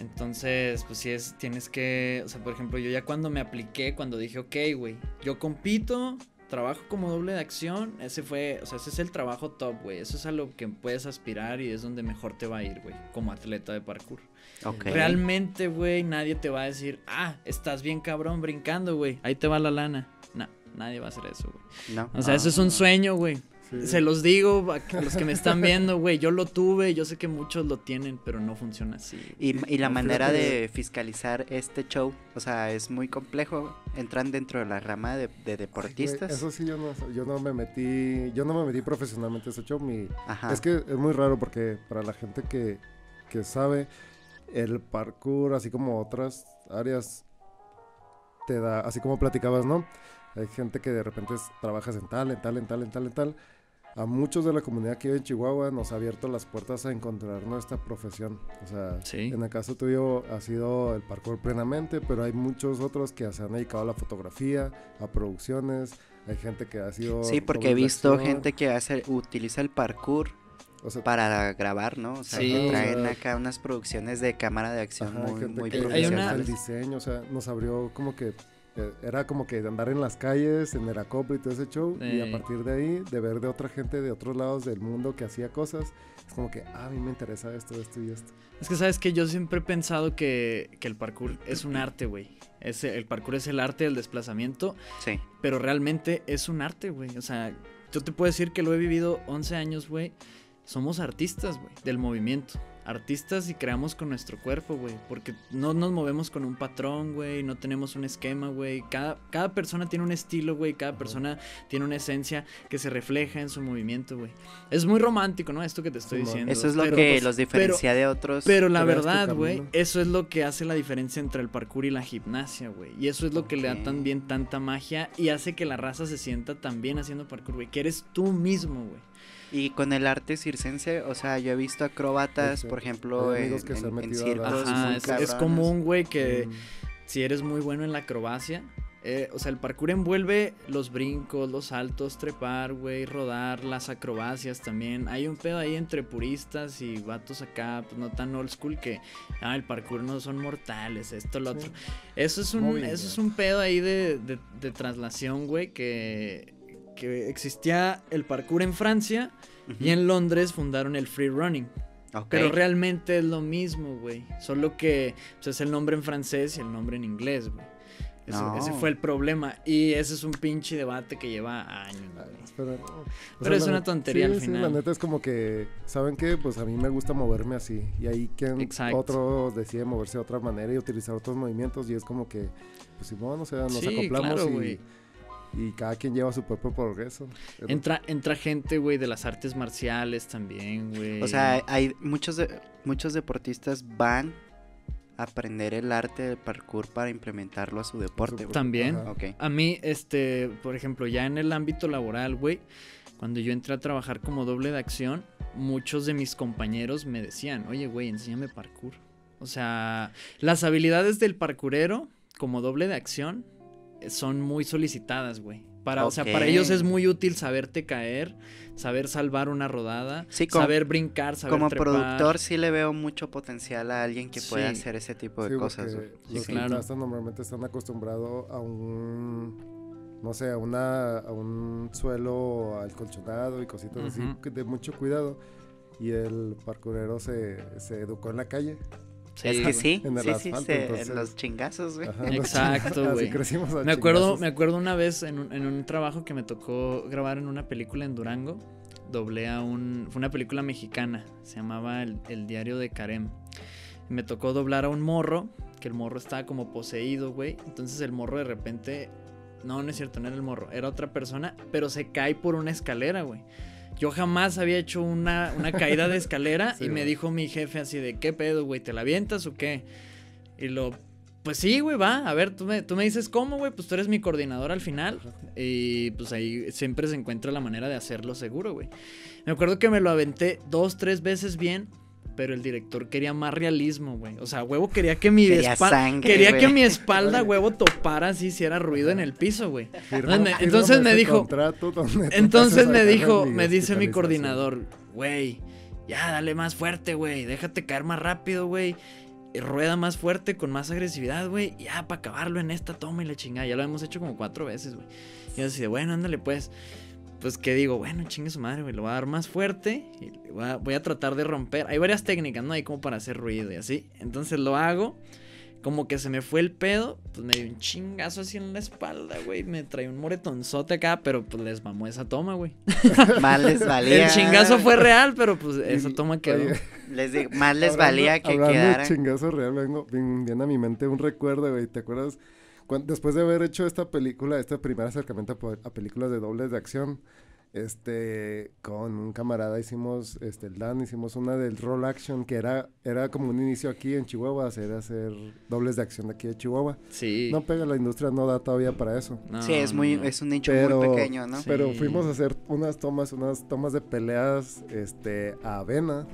Speaker 3: Entonces, pues sí es, tienes que, o sea, por ejemplo, yo ya cuando me apliqué, cuando dije, ok, güey, yo compito, trabajo como doble de acción, ese fue, o sea, ese es el trabajo top, güey, eso es a lo que puedes aspirar y es donde mejor te va a ir, güey, como atleta de parkour.
Speaker 1: Ok.
Speaker 3: Realmente, güey, nadie te va a decir, ah, estás bien cabrón brincando, güey, ahí te va la lana. No, nadie va a hacer eso, güey.
Speaker 1: No.
Speaker 3: O sea, eso es un sueño, güey.
Speaker 2: Sí.
Speaker 3: Se los digo a los que me están viendo, güey. Yo lo tuve, yo sé que muchos lo tienen, pero no funciona así.
Speaker 1: Y, y la
Speaker 2: No,
Speaker 1: manera de fiscalizar este show, o sea, es muy complejo. Entran dentro de la rama de, de
Speaker 2: Ay, güey,
Speaker 1: deportistas.
Speaker 2: eso sí, yo no, yo no me metí, yo no me metí profesionalmente a ese show. Mi,
Speaker 1: Ajá.
Speaker 2: Es que es muy raro porque para la gente que, que sabe, el parkour, así como otras áreas, te da, así como platicabas, ¿no? Hay gente que de repente es- trabajas en tal, en tal, en tal, en tal, en tal. A muchos de la comunidad que vive en Chihuahua nos ha abierto las puertas a encontrar nuestra profesión. O sea,
Speaker 3: Sí.
Speaker 2: en el caso tuyo ha sido el parkour plenamente, pero hay muchos otros que se han dedicado a la fotografía, a producciones. Hay gente que ha sido.
Speaker 1: Sí, porque he visto gente que hace, utiliza el parkour
Speaker 2: o sea,
Speaker 1: para grabar, ¿no? O sea,
Speaker 3: Sí.
Speaker 1: traen
Speaker 2: O sea,
Speaker 1: acá unas producciones de cámara de acción
Speaker 2: Ajá, hay
Speaker 1: muy, muy
Speaker 2: gusta
Speaker 3: una-
Speaker 2: el
Speaker 1: profesionales.
Speaker 2: diseño, o sea, nos abrió como que era como que andar en las calles, en el acoplo y todo ese show, y a
Speaker 3: Sí.
Speaker 2: partir de ahí, de ver de otra gente de otros lados del mundo que hacía cosas, es como que, ah, a mí me interesa esto, esto y esto.
Speaker 3: Es que sabes que yo siempre he pensado que, que el parkour es un arte, güey. Es- El parkour es el arte del desplazamiento,
Speaker 1: Sí.
Speaker 3: pero realmente es un arte, güey. O sea, yo te puedo decir que lo he vivido 11 años, güey. Somos artistas, güey, del movimiento. Artistas y creamos con nuestro cuerpo, güey. Porque no nos movemos con un patrón, güey. No tenemos un esquema, güey. Cada, cada persona tiene un estilo, güey. Cada persona tiene una esencia que se refleja en su movimiento, güey. Es muy romántico, ¿no? Esto que te estoy diciendo.
Speaker 1: Eso es lo
Speaker 3: pero,
Speaker 1: que
Speaker 3: pues,
Speaker 1: los
Speaker 3: pero-
Speaker 1: diferencia de otros.
Speaker 3: pero la verdad, güey, eso es lo que hace la diferencia entre el parkour y la gimnasia, güey. Y eso es lo que le da también tanta magia y hace que la raza se sienta también haciendo parkour, güey. Que eres tú mismo, güey.
Speaker 1: Y con el arte circense, o sea, yo he visto
Speaker 2: Sí, sí.
Speaker 1: por ejemplo, en,
Speaker 2: amigos que se han
Speaker 1: en- en circos.
Speaker 3: Ajá, es, común, güey, que
Speaker 2: Mm,
Speaker 3: si eres muy bueno en la acrobacia, eh, o sea, el parkour envuelve los brincos, los saltos, trepar, güey, rodar, las acrobacias también. Hay un pedo ahí entre puristas y vatos acá, pues no tan old school que, ah, el parkour no son mortales, esto, lo
Speaker 2: Sí.
Speaker 3: otro. Eso es un,
Speaker 2: Muy
Speaker 3: eso
Speaker 2: bien.
Speaker 3: es un pedo ahí de, de, de traslación, güey, que, que existía el parkour en Francia y en Londres fundaron el free running. Pero realmente es lo mismo, güey. Solo que pues, es el nombre en francés y el nombre en inglés, güey. Ese,
Speaker 1: No.
Speaker 3: ese fue el problema. Y ese es un pinche debate que lleva años,
Speaker 2: ah,
Speaker 3: güey.
Speaker 2: Pero,
Speaker 3: Pero es una tontería
Speaker 2: sí,
Speaker 3: al
Speaker 2: sí,
Speaker 3: final.
Speaker 2: la neta es como que, ¿saben qué? Pues a mí me gusta moverme así. Y ahí quien
Speaker 3: Exacto.
Speaker 2: otro decide moverse de otra manera y utilizar otros movimientos. Y es como que, pues Simón, o sea, nos
Speaker 3: Sí,
Speaker 2: acoplamos
Speaker 3: claro,
Speaker 2: y. y cada quien lleva su propio progreso.
Speaker 3: Entra, entra gente, güey, de las artes marciales también, güey.
Speaker 1: O sea, hay muchos, de- muchos deportistas van a aprender el arte del parkour para implementarlo a su deporte. güey.
Speaker 3: También.
Speaker 2: Ajá.
Speaker 1: Ok.
Speaker 3: A mí, este, por ejemplo, ya en el ámbito laboral, güey, cuando yo entré a trabajar como doble de acción, muchos de mis compañeros me decían, oye, güey, enséñame parkour. O sea, las habilidades del parkourero como doble de acción son muy solicitadas, güey. Para, O sea, para ellos es muy útil saberte caer, saber salvar una rodada,
Speaker 1: Sí, como-
Speaker 3: saber brincar, saber
Speaker 1: Como
Speaker 3: trepar.
Speaker 1: productor sí le veo mucho potencial a alguien que pueda
Speaker 3: Sí.
Speaker 1: hacer ese tipo de
Speaker 2: Sí,
Speaker 1: cosas.
Speaker 2: Los
Speaker 3: Sí, claro.
Speaker 2: normalmente están acostumbrados a un, no sé, a, una, a un suelo alcolchonado y cositas así de mucho cuidado. Y el parkourero se, se educó en la calle.
Speaker 1: Es que sí,
Speaker 2: En el
Speaker 1: sí, sí,
Speaker 2: asfalto,
Speaker 1: se-
Speaker 2: entonces-
Speaker 1: en los chingazos, güey.
Speaker 2: Ajá,
Speaker 3: Exacto, [laughs] güey. Me acuerdo,
Speaker 2: chingazos.
Speaker 3: me acuerdo una vez en un, en un trabajo que me tocó grabar en una película en Durango. Doblé a un. Fue una película mexicana. Se llamaba El, El Diario de Karem. Me tocó doblar a un morro. Que el morro estaba como poseído, güey. Entonces el morro de repente. No, no es cierto, no era el morro. Era otra persona. Pero se cae por una escalera, güey. Yo jamás había hecho una, una [laughs] caída de escalera.
Speaker 2: Sí,
Speaker 3: y me dijo mi jefe así de: ¿Qué pedo, güey? ¿Te la avientas o qué? Y lo, pues sí, güey, va. A ver, tú me, tú me dices cómo, güey. Pues tú eres mi coordinador al final. Y pues ahí siempre se encuentra la manera de hacerlo seguro, güey. Me acuerdo que me lo aventé dos, tres veces bien. Pero el director quería más realismo, güey. O sea, huevo quería que mi
Speaker 1: Quería
Speaker 3: espalda.
Speaker 1: sangre,
Speaker 3: Quería que mi espalda, huevo, topara así, hiciera ruido en el piso, güey. Entonces me dijo- Entonces me dijo, me dice mi coordinador, güey, ya dale más fuerte, güey, déjate caer más rápido, güey. Rueda más fuerte, con más agresividad, güey. y Ya, para acabarlo en esta toma y la chingada. Ya lo hemos hecho como cuatro veces, güey. Y yo así de, bueno, ándale, pues. Pues que digo, bueno, chingue su madre, güey. Lo voy a dar más fuerte. Y voy a, voy a tratar de romper. Hay varias técnicas, ¿no? Hay como para hacer ruido y así. Entonces lo hago. Como que se me fue el pedo. Pues me dio un chingazo así en la espalda, güey. Me trae un moretonzote acá. Pero pues les mamó esa toma, güey. [laughs]
Speaker 1: Más les valía.
Speaker 3: El chingazo fue real, pero pues esa toma quedó. [laughs]
Speaker 1: Les digo, más les
Speaker 2: hablando-
Speaker 1: valía que
Speaker 2: hablando
Speaker 1: quedaran.
Speaker 2: chingazo real, vengo, viene a mi mente un recuerdo, güey. ¿Te acuerdas? Después de haber hecho esta película, este primer acercamiento a, películas de dobles de acción, este, con un camarada hicimos, este, el Dan, hicimos una del roll action, que era, era como un inicio aquí en Chihuahua, hacer, hacer dobles de acción de aquí de Chihuahua.
Speaker 3: Sí.
Speaker 2: No pega, la industria no da todavía para eso.
Speaker 3: No,
Speaker 1: sí, es muy, es un nicho
Speaker 2: Pero-
Speaker 1: muy pequeño, ¿no?
Speaker 3: Sí.
Speaker 2: Pero fuimos a hacer unas tomas, unas tomas de peleas, este, a Avena.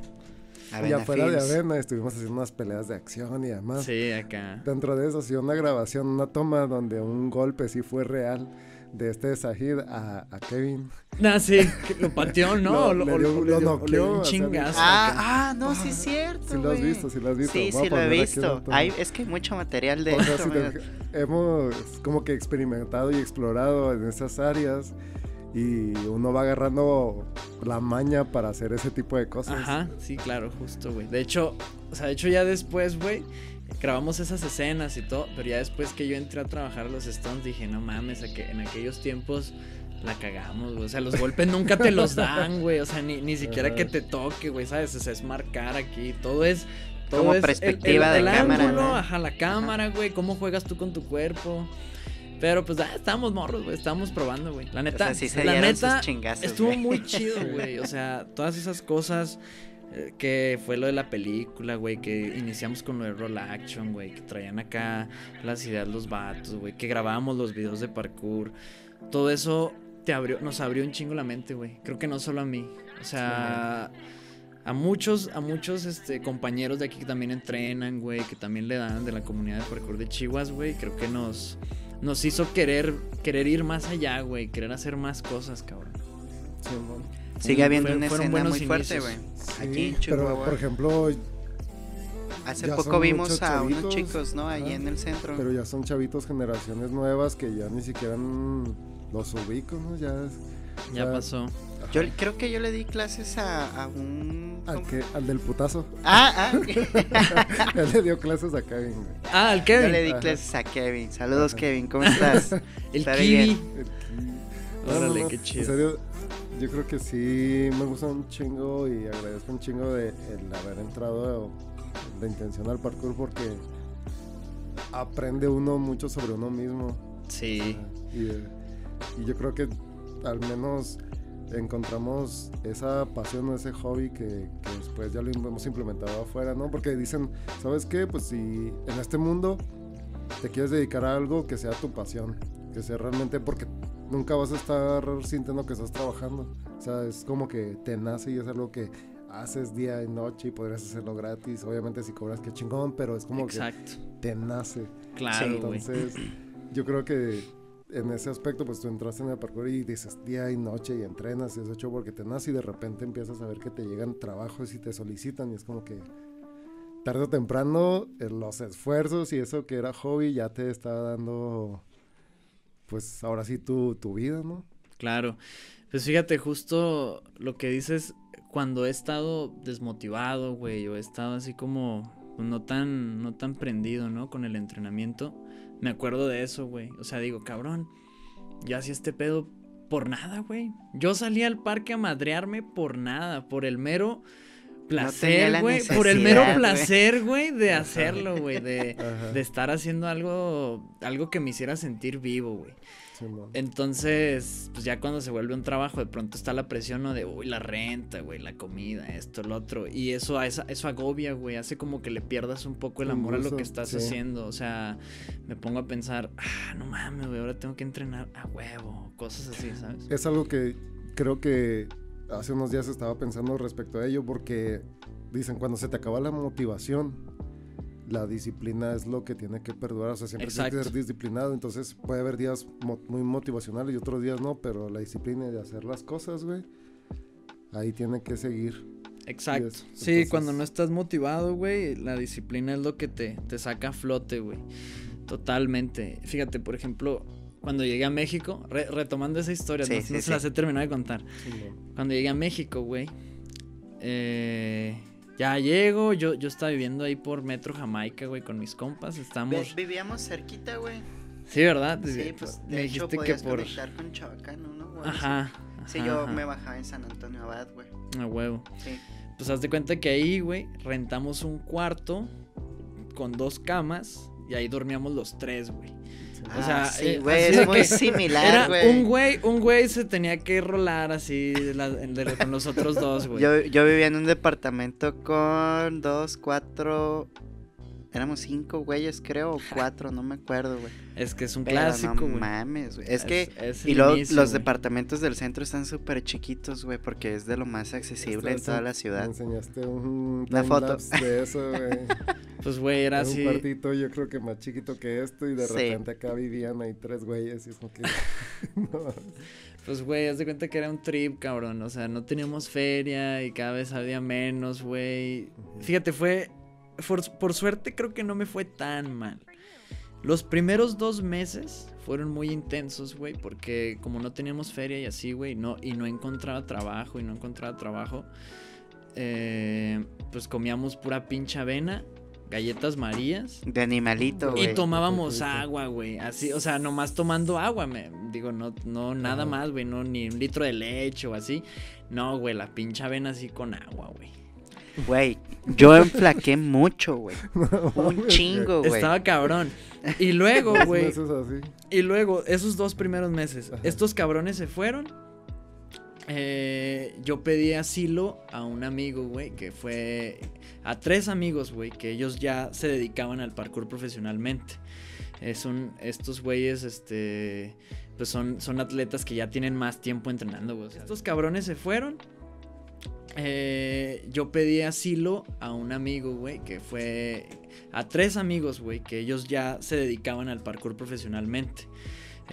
Speaker 2: Y afuera de. Avena estuvimos haciendo unas peleas de acción y demás.
Speaker 3: Sí, acá.
Speaker 2: Dentro de eso, sí, una grabación, una toma donde un golpe sí fue real de este Sahid a, a Kevin.
Speaker 3: Ah, sí, lo pateó, ¿no? [laughs]
Speaker 2: Lo- dio- lo
Speaker 3: dio- o le dio
Speaker 2: noqueó,
Speaker 3: chingazo.
Speaker 1: Ah, ah, no, sí es cierto.
Speaker 2: Sí lo has visto, sí lo has visto.
Speaker 1: Sí,
Speaker 2: Voy
Speaker 1: sí lo he visto. Hay, es que hay mucho material de
Speaker 2: O sea,
Speaker 1: esto,
Speaker 2: te- hemos como que experimentado y explorado en esas áreas y uno va agarrando la maña para hacer ese tipo de cosas.
Speaker 3: Ajá, sí, claro, justo, güey. De hecho, o sea, de hecho ya después, güey, grabamos esas escenas y todo, pero ya después que yo entré a trabajar a los Stones dije, no mames, a que en aquellos tiempos la cagamos, güey. O sea, los golpes nunca te los dan, [laughs] güey. O sea, ni, ni siquiera que te toque, güey, ¿sabes? O sea, es marcar aquí, todo es... Todo
Speaker 1: Como
Speaker 3: es el-
Speaker 1: perspectiva
Speaker 3: el-
Speaker 1: de
Speaker 3: el
Speaker 1: cámara,
Speaker 3: ángulo,
Speaker 1: ¿no?
Speaker 3: Ajá, la cámara, güey, cómo juegas tú con tu cuerpo. Pero pues ah, estábamos morros, güey, estábamos probando, güey. La
Speaker 1: O
Speaker 3: neta,
Speaker 1: sea, sí se
Speaker 3: la neta,
Speaker 1: sus
Speaker 3: Estuvo
Speaker 1: güey.
Speaker 3: muy [laughs] chido, güey. O sea, todas esas cosas eh, que fue lo de la película, güey. Que iniciamos con lo de roll action, güey. Que traían acá las ideas los vatos, güey. Que grabábamos los videos de parkour. Todo eso te abrió, nos abrió un chingo la mente, güey. Creo que no solo a mí. O sea. A muchos, a muchos este, compañeros de aquí que también entrenan, güey, que también le dan de la comunidad de parkour de Chihuahua, güey, creo que nos, nos hizo querer, querer ir más allá, güey, querer hacer más cosas, cabrón.
Speaker 2: Sí.
Speaker 1: Sigue habiendo
Speaker 3: Fueron-
Speaker 1: una escena muy fuerte, güey.
Speaker 2: Sí,
Speaker 1: Aquí en
Speaker 2: pero por ejemplo,
Speaker 1: Hace poco vimos a unos chicos, ¿no? Allí en el centro.
Speaker 2: pero ya son chavitos generaciones nuevas que ya ni siquiera los ubico, ¿no? Ya es-
Speaker 3: Ya
Speaker 2: o sea,
Speaker 3: pasó.
Speaker 1: Yo creo que yo le di clases a, a un...
Speaker 2: al, que, al del putazo.
Speaker 1: Ah, ah. [laughs]
Speaker 2: Él le dio clases a Kevin, güey.
Speaker 3: Ah,
Speaker 1: Yo
Speaker 3: Kevin.
Speaker 1: le di
Speaker 2: Ajá.
Speaker 1: clases a Kevin. Saludos,
Speaker 2: Ajá.
Speaker 1: Kevin. ¿Cómo estás? [laughs]
Speaker 3: El
Speaker 1: Está
Speaker 3: Kiwi.
Speaker 1: bien.
Speaker 2: El que-
Speaker 3: Órale, qué chido.
Speaker 2: En serio, yo creo que sí me gusta un chingo y agradezco un chingo de el haber entrado de intención al parkour porque aprende uno mucho sobre uno mismo.
Speaker 3: Sí.
Speaker 2: Y, eh, y yo creo que al menos encontramos esa pasión o ese hobby que, que después ya lo hemos implementado afuera, ¿no? Porque dicen, ¿sabes qué? Pues si en este mundo te quieres dedicar a algo que sea tu pasión, que sea realmente porque nunca vas a estar sintiendo que estás trabajando. O sea, es como que te nace y es algo que haces día y noche y podrías hacerlo gratis. Obviamente si cobras qué chingón, pero es como
Speaker 3: Exacto.
Speaker 2: que te nace.
Speaker 3: Claro.
Speaker 2: Entonces, yo creo que en ese aspecto, pues tú entraste en el parkour y dices día y noche y entrenas y es hecho porque te nace y de repente empiezas a ver que te llegan trabajos y te solicitan y es como que tarde o temprano eh, los esfuerzos y eso que era hobby ya te está dando, pues ahora sí tu, tu vida, ¿no?
Speaker 3: Claro. Pues fíjate, justo lo que dices, cuando he estado desmotivado, güey, o he estado así como pues, no tan, no tan prendido, ¿no? Con el entrenamiento, me acuerdo de eso, güey. O sea, digo, cabrón, yo hacía este pedo por nada, güey. Yo salí al parque a madrearme por nada, por el mero placer,
Speaker 1: la
Speaker 3: güey. Por el mero placer, güey, de hacerlo, güey. De, de estar haciendo algo, algo que me hiciera sentir vivo, güey. Entonces, pues ya cuando se vuelve un trabajo, de pronto está la presión ¿no? de, uy, la renta, güey, la comida, esto, lo otro. Y eso, eso, agobia, güey, hace como que le pierdas un poco el amor a lo que estás
Speaker 2: sí.
Speaker 3: haciendo. O sea, me pongo a pensar, ah, no mames, güey, ahora tengo que entrenar a huevo, cosas así, ¿sabes?
Speaker 2: Es algo que creo que hace unos días estaba pensando respecto a ello porque dicen cuando se te acaba la motivación, la disciplina es lo que tiene que perdurar, o sea, siempre tienes que
Speaker 3: Exacto.
Speaker 2: ser disciplinado, entonces puede haber días mo- muy motivacionales y otros días no, pero la disciplina de hacer las cosas, güey, ahí tiene que seguir.
Speaker 3: Exacto.
Speaker 2: eso,
Speaker 3: Sí,
Speaker 2: entonces-
Speaker 3: cuando no estás motivado, güey, la disciplina es lo que te, te saca a flote, güey. Totalmente. Fíjate, por ejemplo, cuando llegué a México, re- retomando esa historia,
Speaker 1: Sí,
Speaker 3: no,
Speaker 1: sí,
Speaker 3: no
Speaker 1: sí.
Speaker 3: se las he terminado de contar. Cuando llegué a México, güey, eh, ya llego, yo, yo estaba viviendo ahí por Metro Jamaica, güey, con mis compas, estamos...
Speaker 1: vivíamos cerquita, güey.
Speaker 3: Sí, ¿verdad?
Speaker 1: Sí, pues
Speaker 3: me
Speaker 1: de hecho
Speaker 3: dijiste que por...
Speaker 1: conectar con Chabacano, ¿no? Así.
Speaker 3: Ajá.
Speaker 1: Sí,
Speaker 3: ajá,
Speaker 1: yo
Speaker 3: ajá,
Speaker 1: me bajaba en San Antonio Abad, güey.
Speaker 3: A huevo.
Speaker 1: Sí.
Speaker 3: Pues haz de cuenta que ahí, güey, rentamos un cuarto con dos camas y ahí dormíamos los tres, güey.
Speaker 1: O
Speaker 3: sea,
Speaker 1: sea, sí, güey, es muy similar,
Speaker 3: Era
Speaker 1: güey.
Speaker 3: un güey, un güey se tenía que rolar así de la- de- con los otros dos, güey.
Speaker 1: Yo, yo vivía en un departamento con dos, cuatro. Éramos cinco güeyes, creo, o cuatro, no me acuerdo, güey.
Speaker 3: Es que es un
Speaker 1: Pero
Speaker 3: clásico,
Speaker 1: no
Speaker 3: güey.
Speaker 1: mames, güey. Es, que.
Speaker 3: es
Speaker 1: Y luego
Speaker 3: inicio,
Speaker 1: los
Speaker 3: güey.
Speaker 1: departamentos del centro están súper chiquitos, güey, porque es de lo más accesible en toda la
Speaker 2: Me
Speaker 1: ciudad.
Speaker 2: enseñaste un
Speaker 1: Una foto.
Speaker 2: de eso, [laughs] güey.
Speaker 3: Pues, güey, era
Speaker 2: Era un
Speaker 3: así.
Speaker 2: cuartito, yo creo que más chiquito que esto, y de
Speaker 1: Sí.
Speaker 2: repente acá vivían ahí tres güeyes, y es como que. [laughs] [laughs] no,
Speaker 3: Pues, güey, haz de cuenta que era un trip, cabrón. O sea, no teníamos feria y cada vez había menos, güey. Fíjate, fue. Por, por suerte, creo que no me fue tan mal. Los primeros dos meses fueron muy intensos, güey, porque como no teníamos feria y así, güey, no, y no encontraba trabajo y no encontraba trabajo, eh, pues comíamos pura pincha avena, galletas marías
Speaker 1: De animalito,
Speaker 3: y
Speaker 1: güey.
Speaker 3: tomábamos
Speaker 2: Qué rico.
Speaker 3: agua, güey. Así, o sea, nomás tomando agua, me digo, no, no nada más, güey, no ni un litro de leche o así. No, güey, la pincha avena así con agua, güey.
Speaker 1: Güey, yo enflaqué mucho, güey. [laughs]
Speaker 2: no
Speaker 1: Un chingo, güey.
Speaker 3: Estaba cabrón. Y [laughs] luego, güey, y luego, esos dos primeros meses,
Speaker 2: Ajá.
Speaker 3: estos cabrones se fueron. Eh, yo pedí asilo a un amigo, güey, que fue a tres amigos, güey, que ellos ya se dedicaban al parkour profesionalmente. Eh, son estos güeyes, este, pues son, son atletas que ya tienen más tiempo entrenando, güey. Estos cabrones se fueron. Eh, yo pedí asilo a un amigo, güey, que fue a tres amigos, güey, que ellos ya se dedicaban al parkour profesionalmente.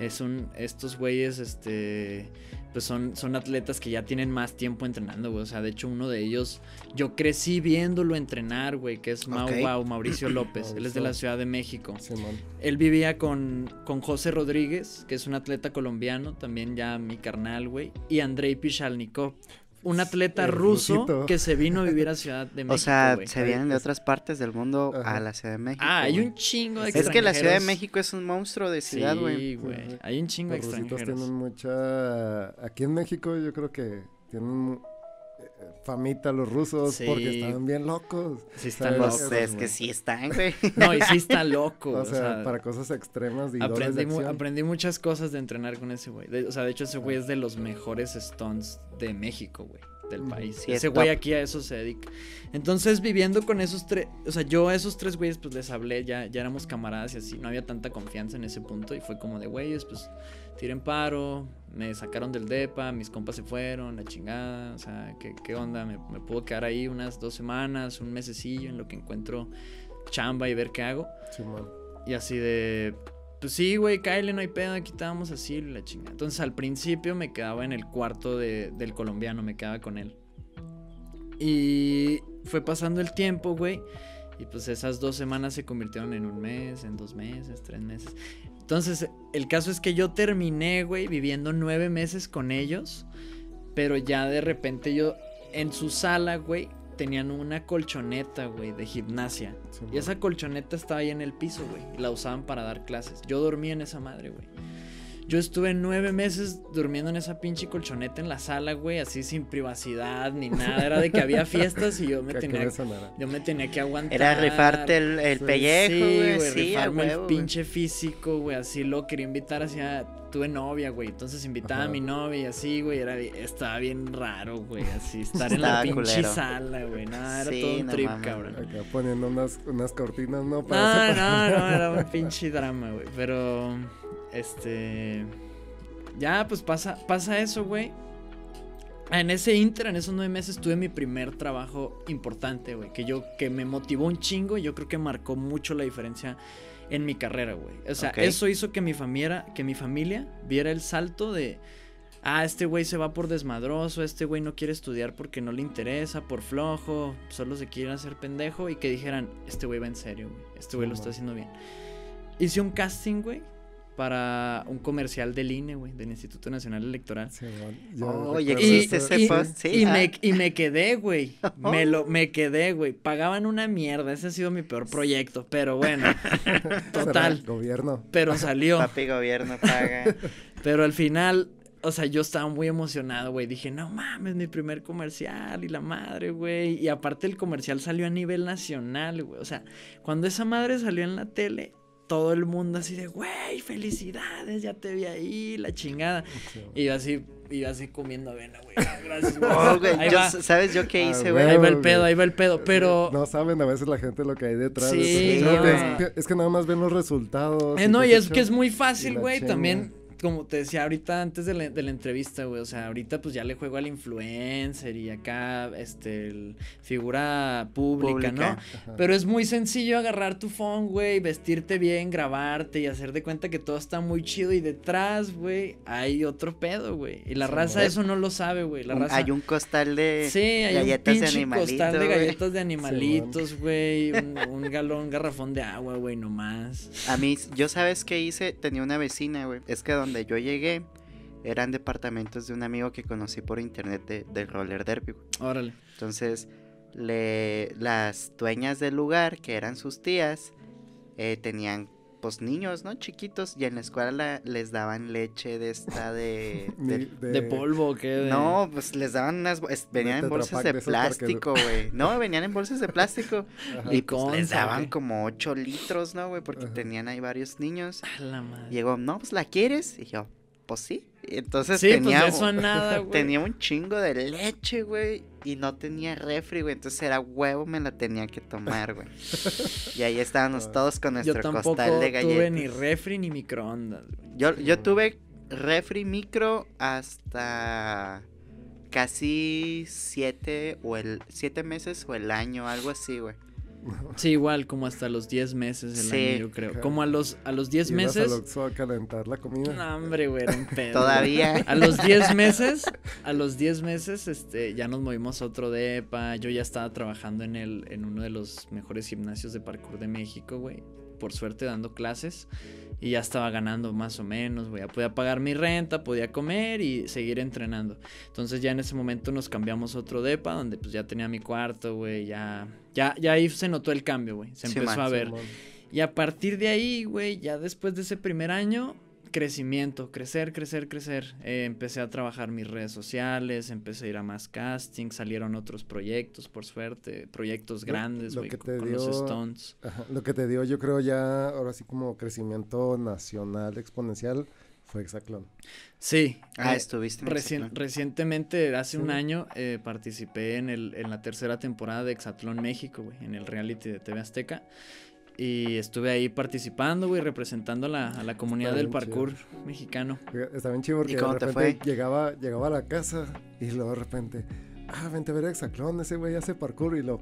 Speaker 3: Son estos güeyes, este, pues son, son atletas que ya tienen más tiempo entrenando, güey. O sea, de hecho, uno de ellos, yo crecí viéndolo entrenar, güey, que es Mau. Wow, Mauricio [clears throat] López. Él es de la. Ciudad de México. Él vivía con, con José Rodríguez, que es un atleta colombiano, también ya mi carnal, güey, y Andrei Pishalnikov, un atleta ruso
Speaker 2: rusito.
Speaker 3: que se vino a vivir a Ciudad de México.
Speaker 1: O sea, se vienen de otras partes del mundo
Speaker 2: Ajá.
Speaker 1: a la Ciudad de México.
Speaker 3: Ah, hay un chingo de
Speaker 1: Es que la Ciudad de
Speaker 3: extranjeros.
Speaker 1: México es un monstruo de ciudad, güey.
Speaker 3: Sí, güey. Hay un chingo de
Speaker 2: Los rusitos
Speaker 3: extranjeros.
Speaker 2: tienen mucha. Aquí en México, yo creo que tienen famita los rusos
Speaker 3: Sí.
Speaker 2: porque están bien locos.
Speaker 3: Sí están
Speaker 2: ¿sabes?
Speaker 3: locos,
Speaker 1: es que sí están, güey. [laughs]
Speaker 3: No, y sí está loco.
Speaker 2: O
Speaker 3: o
Speaker 2: sea,
Speaker 3: sea,
Speaker 2: para cosas extremas y de
Speaker 3: aprendí, aprendí muchas cosas de entrenar con ese güey. De- o sea, de hecho, ese güey es de los mejores stunts de México, güey. Del país.
Speaker 1: Sí, es
Speaker 3: ese güey aquí a eso se dedica. Entonces, viviendo con esos tres. O sea, yo a esos tres güeyes, pues les hablé. Ya, ya éramos camaradas y así. No había tanta confianza en ese punto. Y fue como de güeyes, pues tiren paro. Me sacaron del depa. Mis compas se fueron. La chingada. O sea, ¿qué, qué onda? Me, me puedo quedar ahí unas dos semanas, un mesecillo en lo que encuentro chamba y ver qué hago.
Speaker 2: Simón.
Speaker 3: Y así de. Pues sí, güey, Kyle, no hay pedo, aquí estábamos así, la chingada. Entonces al principio me quedaba en el cuarto de- del colombiano, me quedaba con él. Y fue pasando el tiempo, güey. Y pues esas dos semanas se convirtieron en un mes, en dos meses, tres meses. Entonces, el caso es que yo terminé, güey, viviendo nueve meses con ellos. Pero ya de repente yo, en su sala, güey, tenían una colchoneta, güey, de gimnasia.
Speaker 2: Simón.
Speaker 3: Y esa colchoneta estaba ahí en el piso, güey. Y la usaban para dar clases. Yo dormía en esa madre, güey. Yo estuve nueve meses durmiendo en esa pinche colchoneta en la sala, güey, así sin privacidad ni nada. Era de que había [laughs] fiestas y yo me tenía, yo me tenía que aguantar.
Speaker 1: Era rifarte el, el
Speaker 2: Sí.
Speaker 1: pellejo,
Speaker 3: Sí,
Speaker 1: güey. Sí, a
Speaker 3: rifarme
Speaker 1: huevo,
Speaker 3: el pinche físico, güey, así lo quería invitar hacia... Tuve novia, güey, entonces invitaba a mi novia y así, güey, era, estaba bien raro, güey, así, [laughs] estar en la pinche
Speaker 1: culero.
Speaker 3: sala, güey, no, era
Speaker 1: Sí,
Speaker 3: todo un
Speaker 1: no
Speaker 3: trip,
Speaker 1: mames,
Speaker 3: cabrón.
Speaker 2: Acá poniendo unas, unas cortinas, ¿no?
Speaker 3: No,
Speaker 2: Para
Speaker 3: no, no, [laughs] era un pinche drama, güey. Pero, este. Ya, pues pasa, pasa eso, güey. En ese inter, en esos nueve meses, tuve mi primer trabajo importante, güey. Que yo, que me motivó un chingo y yo creo que marcó mucho la diferencia en mi carrera, güey. O sea, eso hizo que mi familia, que mi familia viera el salto de. Ah, este güey se va por desmadroso, este güey no quiere estudiar porque no le interesa, por flojo, solo se quiere hacer pendejo y que dijeran, este güey va en serio, güey, este güey lo está haciendo bien. Hice un casting, güey, para un comercial del INE, güey, del Instituto Nacional Electoral.
Speaker 2: Simón. Yo
Speaker 1: Oye,
Speaker 2: recuerdo
Speaker 1: ¿existe ese
Speaker 3: y,
Speaker 1: post? Sí,
Speaker 3: y
Speaker 1: ah.
Speaker 3: me, y me quedé, güey. [laughs] Me, lo, me quedé, güey. Pagaban una mierda. Ese ha sido mi peor proyecto. Pero bueno, [laughs]
Speaker 2: Será
Speaker 3: total.
Speaker 2: el Gobierno.
Speaker 3: Pero salió.
Speaker 1: Papi gobierno paga. [laughs]
Speaker 3: Pero al final, o sea, yo estaba muy emocionado, güey. Dije, no mames, mi primer comercial y la madre, güey. Y aparte el comercial salió a nivel nacional, güey. O sea, cuando esa madre salió en la tele, todo el mundo así de, güey, felicidades, ya te vi ahí, la chingada.
Speaker 2: Sí.
Speaker 3: Y yo así, iba así comiendo avena, güey. [laughs] Gracias, güey.
Speaker 1: Oh, güey,
Speaker 3: Ahí
Speaker 1: yo-
Speaker 3: va.
Speaker 1: ¿Sabes yo qué
Speaker 2: Ah,
Speaker 1: hice,
Speaker 2: güey.
Speaker 1: güey?
Speaker 3: Ahí va el pedo, ahí va el pedo. Pero.
Speaker 2: No saben a veces la gente lo que hay detrás. de
Speaker 3: Sí.
Speaker 2: No, es, que, es que nada más ven los resultados.
Speaker 3: Eh, no,
Speaker 2: te
Speaker 3: y es que es muy
Speaker 2: y
Speaker 3: fácil, güey. También, como te decía ahorita antes de la, de la entrevista, güey. O sea, ahorita pues ya le juego al influencer y acá, este, el- figura pública, ¿no?
Speaker 2: Ajá.
Speaker 3: Pero es muy sencillo agarrar tu phone, güey, vestirte bien, grabarte y hacer de cuenta que todo está muy chido y detrás, güey, hay otro pedo, güey. Y la
Speaker 2: Sí,
Speaker 3: raza
Speaker 2: güey.
Speaker 3: eso no lo sabe, güey. La
Speaker 1: Un-
Speaker 3: raza
Speaker 1: Hay un costal de
Speaker 3: Sí, hay
Speaker 1: galletas
Speaker 3: un
Speaker 1: de
Speaker 3: pinche
Speaker 1: animalito,
Speaker 3: costal de
Speaker 1: güey.
Speaker 3: galletas de [laughs] animalitos, güey, un, un galón, garrafón de agua, güey, nomás.
Speaker 1: A mí, yo sabes qué hice, tenía una vecina, güey. Es que donde yo llegué eran departamentos de un amigo que conocí por internet de, del roller derby.
Speaker 3: Órale.
Speaker 1: Entonces, le, las dueñas del lugar, que eran sus tías, eh, tenían pues niños, ¿no? Chiquitos, y en la escuela les daban leche de esta de... [laughs] De-
Speaker 3: ¿De polvo qué? De-
Speaker 1: No, pues les daban unas... venían en bolsas de plástico, güey. [laughs] No, venían en bolsas de plástico.
Speaker 2: Ajá.
Speaker 1: Y pues les daban como 8 litros, ¿no, güey? Porque
Speaker 2: Ajá.
Speaker 1: tenían ahí varios niños.
Speaker 3: A la madre.
Speaker 1: Llegó, no, pues la quieres. Y yo, pues sí. Entonces
Speaker 3: Sí,
Speaker 1: tenía,
Speaker 3: pues de eso a
Speaker 1: un-
Speaker 3: nada, [laughs] güey.
Speaker 1: tenía un chingo de leche, güey. Y no tenía refri, güey. Entonces era huevo, me la tenía que tomar, güey. y ahí estábamos [laughs]
Speaker 2: Ah.
Speaker 1: todos con
Speaker 3: Yo
Speaker 1: nuestro
Speaker 3: tampoco
Speaker 1: costal de galletas.
Speaker 3: tuve ni refri ni microondas, güey.
Speaker 1: Yo, yo tuve refri micro hasta casi siete o el siete meses o el año, algo así, güey. [laughs]
Speaker 3: Sí, igual, como hasta los 10 meses del
Speaker 1: Sí.
Speaker 3: año, yo creo. Como a los, a los 10
Speaker 2: Ibas al
Speaker 3: meses.
Speaker 2: A calentar la comida.
Speaker 3: No, hombre, güey, era un pedo.
Speaker 1: Todavía.
Speaker 3: A los 10 [laughs] meses, a los 10 meses, este, ya nos movimos a otro depa. Yo ya estaba trabajando en el, en uno de los mejores gimnasios de parkour de México, güey. Por suerte dando clases. Y ya estaba ganando más o menos, güey. Ya podía pagar mi renta, podía comer y seguir entrenando. Entonces ya en ese momento nos cambiamos a otro depa, donde pues ya tenía mi cuarto, güey. Ya, ya, ya ahí se notó el cambio, güey. Se
Speaker 1: Sí,
Speaker 3: empezó
Speaker 1: man.
Speaker 3: a ver. Y a partir de ahí, güey, ya después de ese primer año, crecimiento, crecer, crecer, crecer. Eh, empecé a trabajar mis redes sociales, empecé a ir a más castings, salieron otros proyectos, por suerte, proyectos grandes, güey, con, los
Speaker 2: dio-
Speaker 3: Stones.
Speaker 2: Ajá, Lo que te dio, yo creo ya, ahora sí como crecimiento nacional exponencial, fue Exaclón.
Speaker 3: Sí.
Speaker 1: Ah,
Speaker 3: eh,
Speaker 1: estuviste en
Speaker 3: Recien-
Speaker 1: Exatlón.
Speaker 3: recientemente, hace un
Speaker 2: Sí.
Speaker 3: año, eh, participé en, el, en la tercera temporada de Exatlón México, güey, en el reality de TV Azteca. Y estuve ahí participando, güey, representando a la, a la comunidad del
Speaker 2: bien chido.
Speaker 3: parkour mexicano.
Speaker 2: Está bien chido porque
Speaker 1: ¿Y
Speaker 2: de
Speaker 1: cómo te
Speaker 2: repente
Speaker 1: fue?
Speaker 2: llegaba, llegaba a la casa y luego de repente, ah, vente a ver a Exaclón, ese güey hace parkour y lo,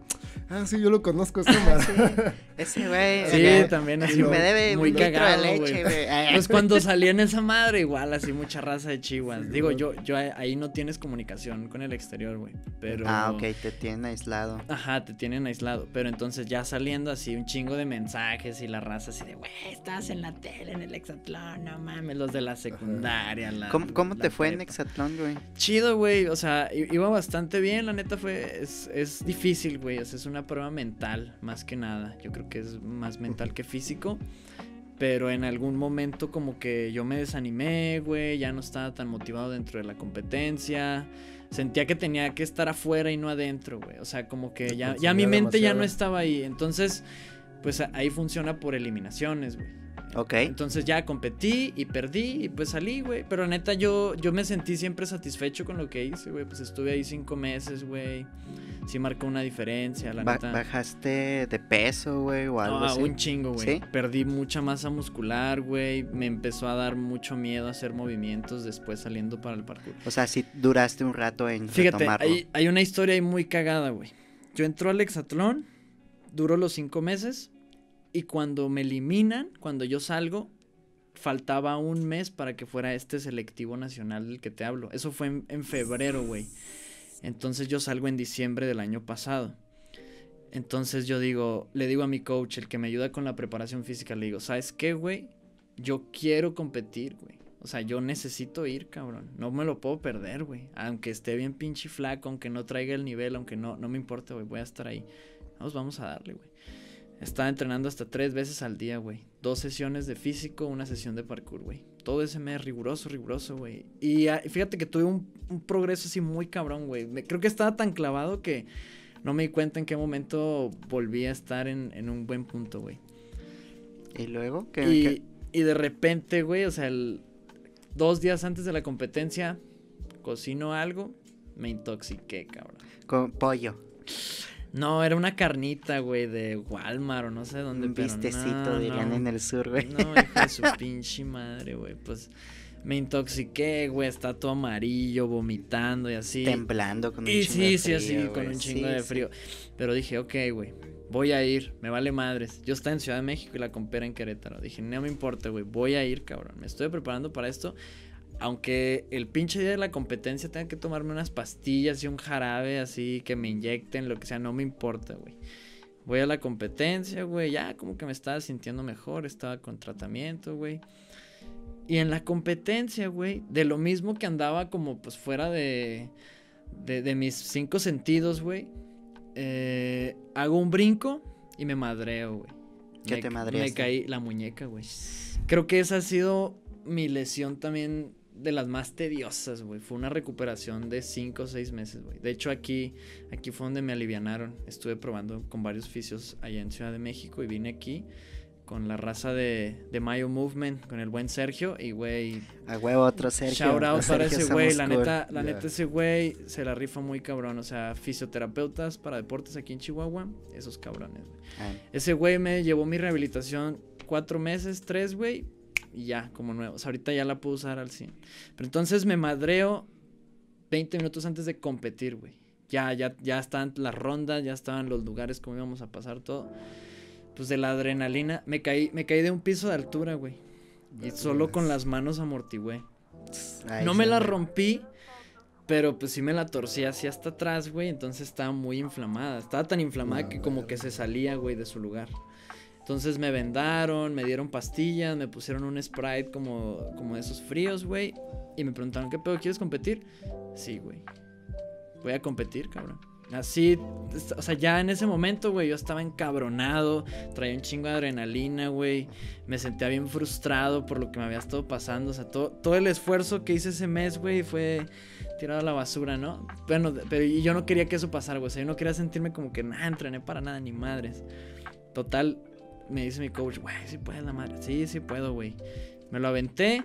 Speaker 2: ah, sí, yo lo conozco, es cámara. [laughs]
Speaker 1: Ese güey.
Speaker 3: Sí, también
Speaker 1: y
Speaker 3: así.
Speaker 1: me debe
Speaker 3: muy
Speaker 1: un litro
Speaker 3: cagado,
Speaker 1: de leche, güey.
Speaker 3: Pues cuando [laughs] salí en esa madre, igual, así mucha raza de chihuas.
Speaker 2: Sí,
Speaker 3: Digo, yo, yo a- ahí no tienes comunicación con el exterior, güey. Pero.
Speaker 1: Ah, ok, te tienen aislado.
Speaker 3: Ajá, te tienen aislado. Pero entonces ya saliendo así un chingo de mensajes y la raza así de, güey, estás en la tele, en el hexatlón, no mames, los de la secundaria. La,
Speaker 1: ¿Cómo, cómo
Speaker 3: la
Speaker 1: te fue en
Speaker 3: prepa".
Speaker 1: Exatlón, güey?
Speaker 3: Chido, güey. O sea, iba bastante bien. La neta fue. Es, es difícil, güey. O sea, es una prueba mental, más que nada. Yo creo que es más mental que físico. Pero en algún momento, como que yo me desanimé, güey. Ya no estaba tan motivado dentro de la competencia. Sentía que tenía que estar afuera y no adentro, güey. O sea, como que ya, ya mi mente ya no estaba ahí. Entonces, pues ahí funciona por eliminaciones, güey.
Speaker 1: Ok.
Speaker 3: Entonces ya competí y perdí y pues salí, güey. Pero neta yo, yo me sentí siempre satisfecho con lo que hice, güey. Pues estuve ahí cinco meses, güey. Sí marcó una diferencia, la
Speaker 1: Ba-
Speaker 3: neta.
Speaker 1: ¿Bajaste de peso, güey, o algo
Speaker 3: Ah,
Speaker 1: así?
Speaker 3: un chingo, güey.
Speaker 1: ¿Sí?
Speaker 3: Perdí mucha masa muscular, güey. Me empezó a dar mucho miedo hacer movimientos después saliendo para el parkour.
Speaker 1: O sea, sí duraste un rato en
Speaker 3: Fíjate,
Speaker 1: retomarlo.
Speaker 3: hay, hay una historia ahí muy cagada, güey. Yo entro al hexatlón, duró los cinco meses, y cuando me eliminan, cuando yo salgo, faltaba un mes para que fuera este selectivo nacional del que te hablo. Eso fue en, febrero, güey. Entonces yo salgo en diciembre del año pasado. Entonces yo digo, le digo a mi coach, el que me ayuda con la preparación física, le digo, ¿sabes qué, güey? Yo quiero competir, güey. O sea, yo necesito ir, cabrón. No me lo puedo perder, güey. Aunque esté bien pinche flaco, aunque no traiga el nivel, aunque no, no me importa, güey. Voy a estar ahí. Vamos, vamos a darle, güey. Estaba entrenando hasta tres veces al día, güey. Dos sesiones de físico, una sesión de parkour, güey. Todo ese mes riguroso, riguroso, güey. Y ah, fíjate que tuve un, un progreso así muy cabrón, güey. Creo que estaba tan clavado que no me di cuenta en qué momento volví a estar en, en un buen punto, güey.
Speaker 1: ¿Y luego? ¿Qué,
Speaker 3: Y,
Speaker 1: qué-
Speaker 3: y de repente, güey, o sea, el- dos días antes de la competencia, cocino algo, me intoxiqué, cabrón.
Speaker 1: Con pollo.
Speaker 3: No, era una carnita, güey, de Walmart o no sé dónde.
Speaker 1: Un vistecito,
Speaker 3: no,
Speaker 1: dirían
Speaker 3: no.
Speaker 1: en el sur, güey.
Speaker 3: No, hijo de su [laughs] pinche madre, güey. Pues me intoxiqué, güey. Está todo amarillo, vomitando y así.
Speaker 1: Temblando con un
Speaker 3: Y
Speaker 1: chingo
Speaker 3: sí,
Speaker 1: de
Speaker 3: sí, así,
Speaker 1: frío,
Speaker 3: con un chingo
Speaker 1: Sí,
Speaker 3: de
Speaker 1: sí.
Speaker 3: frío. Pero dije, ok, güey, voy a ir, me vale madres. Yo estaba en Ciudad de México y la compera en Querétaro. Dije, no me importa, güey, voy a ir, cabrón. Me estoy preparando para esto. Aunque el pinche día de la competencia tenga que tomarme unas pastillas y un jarabe así que me inyecten, lo que sea, no me importa, güey. Voy a la competencia, güey, ya como que me estaba sintiendo mejor, estaba con tratamiento, güey. Y en la competencia, güey, de lo mismo que andaba como pues fuera de, de, de mis cinco sentidos, güey, eh, hago un brinco y me madreo, güey.
Speaker 1: ¿Qué
Speaker 3: Me-
Speaker 1: te
Speaker 3: Me
Speaker 1: madreaste?
Speaker 3: caí la muñeca, güey. Creo que esa ha sido mi lesión también de las más tediosas, güey. Fue una recuperación de cinco o seis meses, güey. De hecho, aquí, aquí fue donde me alivianaron. Estuve probando con varios fisios allá en Ciudad de México y vine aquí con la raza de, de Mayo Movement, con el buen Sergio y, güey,
Speaker 1: A huevo, otro Sergio.
Speaker 3: Shout out para ese güey, la neta, la neta ese güey se la rifa muy cabrón, o sea, fisioterapeutas para deportes aquí en Chihuahua, esos cabrones, güey.
Speaker 1: Ah,
Speaker 3: Ese güey me llevó mi rehabilitación cuatro meses, tres, güey, y ya, como nuevo. O sea, ahorita ya la puedo usar al 100. Pero entonces me madreo 20 minutos antes de competir, güey. Ya, ya, ya estaban las rondas, ya estaban los lugares como íbamos a pasar todo. Pues de la adrenalina, me caí, me caí de un piso de altura, güey. Y solo con las manos amortigüé. No me la rompí, pero pues sí me la torcí así hasta atrás, güey. Entonces estaba muy inflamada. Estaba tan inflamada
Speaker 2: La
Speaker 3: que como que se salía, güey, de su lugar. Entonces me vendaron, me dieron pastillas, me pusieron un Sprite como, como de esos fríos, güey. Y me preguntaron, ¿qué pedo? ¿Quieres competir? Sí, güey. Voy a competir, cabrón. Así, o sea, ya en ese momento, güey, yo estaba encabronado, traía un chingo de adrenalina, güey. Me sentía bien frustrado por lo que me había estado pasando. O sea, todo, todo el esfuerzo que hice ese mes, güey, fue tirado a la basura, ¿no? Bueno, pero yo no quería que eso pasara, güey. O sea, yo no quería sentirme como que, nada, entrené para nada, ni madres. Total, me dice mi coach, güey, sí puedes la madre. Sí, sí puedo, güey. Me lo aventé.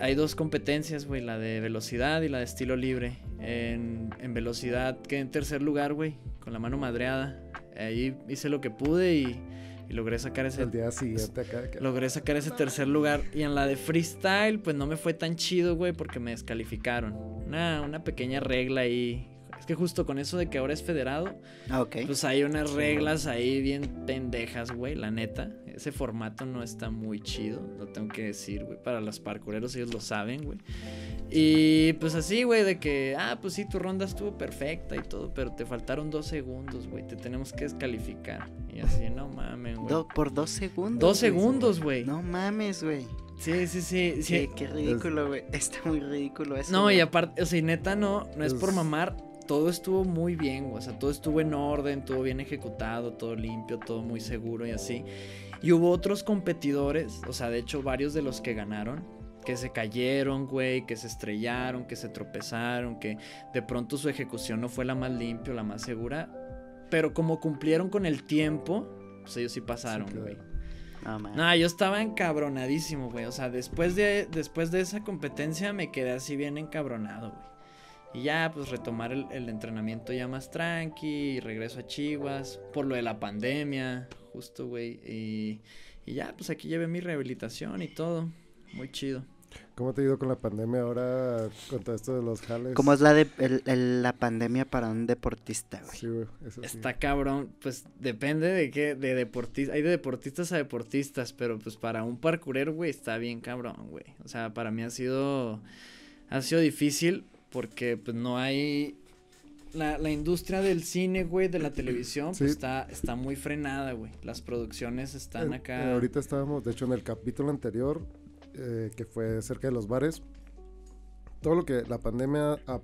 Speaker 3: Hay dos competencias, güey, la de velocidad y la de estilo libre. En, en velocidad quedé en tercer lugar, güey, con la mano madreada. Ahí hice lo que pude y, y logré sacar ese
Speaker 2: El día siguiente acá. que-
Speaker 3: Logré sacar ese tercer lugar. Y en la de freestyle, pues no me fue tan chido, güey, porque me descalificaron. Una, una pequeña regla ahí. Es que justo con eso de que ahora es federado,
Speaker 1: Ah,
Speaker 3: pues hay unas reglas ahí bien pendejas, güey, la neta. Ese formato no está muy chido, lo tengo que decir, güey. Para los parkureros ellos lo saben, güey. Y pues así, güey, de que, ah, pues sí, tu ronda estuvo perfecta y todo, pero te faltaron dos segundos, güey. Te tenemos que descalificar. Y así, no mames, güey.
Speaker 1: Do- por dos segundos.
Speaker 3: Dos segundos, güey.
Speaker 1: No mames, güey.
Speaker 3: Sí, sí, sí. sí.
Speaker 1: Sí, qué ridículo, güey. Está muy ridículo eso.
Speaker 3: No, y aparte, o sea, y neta no, no es por mamar, todo estuvo muy bien, güey, o sea, todo estuvo en orden, todo bien ejecutado, todo limpio, todo muy seguro y así. Y hubo otros competidores, o sea, de hecho varios de los que ganaron, que se cayeron, güey, que se estrellaron, que se tropezaron, que de pronto su ejecución no fue la más limpia, la más segura, pero como cumplieron con el tiempo, pues ellos sí pasaron,
Speaker 2: Sí, claro.
Speaker 3: güey.
Speaker 1: No, man.
Speaker 3: No, yo estaba encabronadísimo, güey. O sea, después de, después de esa competencia me quedé así bien encabronado, güey. Y ya, pues retomar el, el entrenamiento ya más tranqui, y regreso a Chivas, por lo de la pandemia, justo, güey. Y, y ya, pues aquí llevé mi rehabilitación y todo. Muy chido.
Speaker 2: ¿Cómo te ha ido con la pandemia ahora con todo esto de los jales?
Speaker 1: ¿Cómo es la, de, el- el- la pandemia para un deportista, güey?
Speaker 2: Sí, güey, eso sí.
Speaker 3: Está cabrón, pues depende de qué, de deportistas, hay de deportistas a deportistas, pero pues para un parkourero, güey, está bien cabrón, güey. O sea, para mí ha sido, ha sido difícil porque pues no hay, la, la industria del cine, güey, de la televisión,
Speaker 2: Sí.
Speaker 3: pues está, está muy frenada, güey. Las producciones están
Speaker 2: Eh,
Speaker 3: acá.
Speaker 2: eh, ahorita estábamos, de hecho, en el capítulo anterior, eh, que fue cerca de los bares, todo lo que la pandemia ha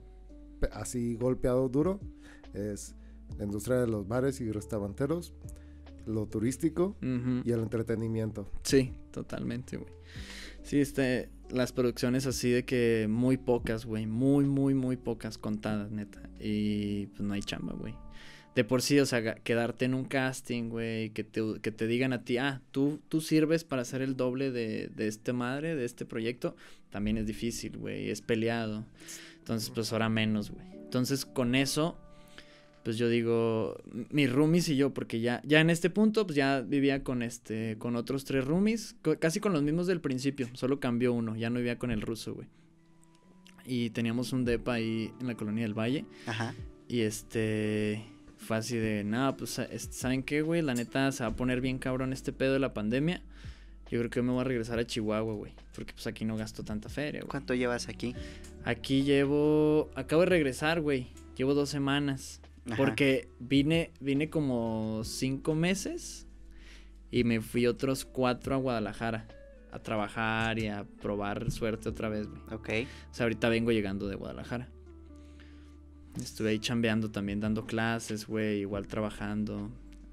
Speaker 2: así golpeado duro es la industria de los bares y restauranteros, lo turístico
Speaker 3: Ujú.
Speaker 2: y el entretenimiento.
Speaker 3: Sí, totalmente, güey. Sí, este, las producciones así de que muy pocas, güey, muy, muy, muy pocas contadas, neta. Y pues no hay chamba, güey. de por sí, o sea, quedarte en un casting, güey, que te, que te digan a ti, ah, tú, tú sirves para ser el doble de, de este madre, de este proyecto, también es difícil, güey, es peleado. Entonces, pues ahora menos, güey. Entonces, con eso, pues yo digo, mis roomies y yo, porque ya, ya en este punto, pues ya vivía con este, con otros tres roomies, casi con los mismos del principio, solo cambió uno, ya no vivía con el ruso, güey. Y teníamos un depa ahí en la colonia del Valle.
Speaker 1: Ajá.
Speaker 3: Y este. Fue así de, nada, pues, sa- es- ¿saben qué, güey? La neta se va a poner bien cabrón este pedo de la pandemia. Yo creo que me voy a regresar a Chihuahua, güey. Porque pues aquí no gasto tanta feria, güey.
Speaker 1: ¿Cuánto llevas aquí?
Speaker 3: Aquí llevo. Acabo de regresar, güey. Llevo dos semanas.
Speaker 1: Ajá.
Speaker 3: Porque vine, vine como cinco meses. Y me fui otros cuatro a Guadalajara. A trabajar y a probar suerte otra vez, güey.
Speaker 1: Ok.
Speaker 3: O sea, ahorita vengo llegando de Guadalajara. Estuve ahí chambeando también, dando clases, güey, igual trabajando.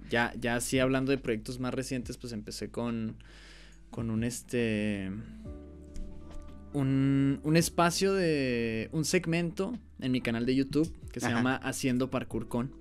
Speaker 3: Ya, ya así hablando de proyectos más recientes, pues empecé con, con un este, un, un espacio de, un segmento en mi canal de YouTube que se
Speaker 1: Ajá.
Speaker 3: llama Haciendo Parkour Con.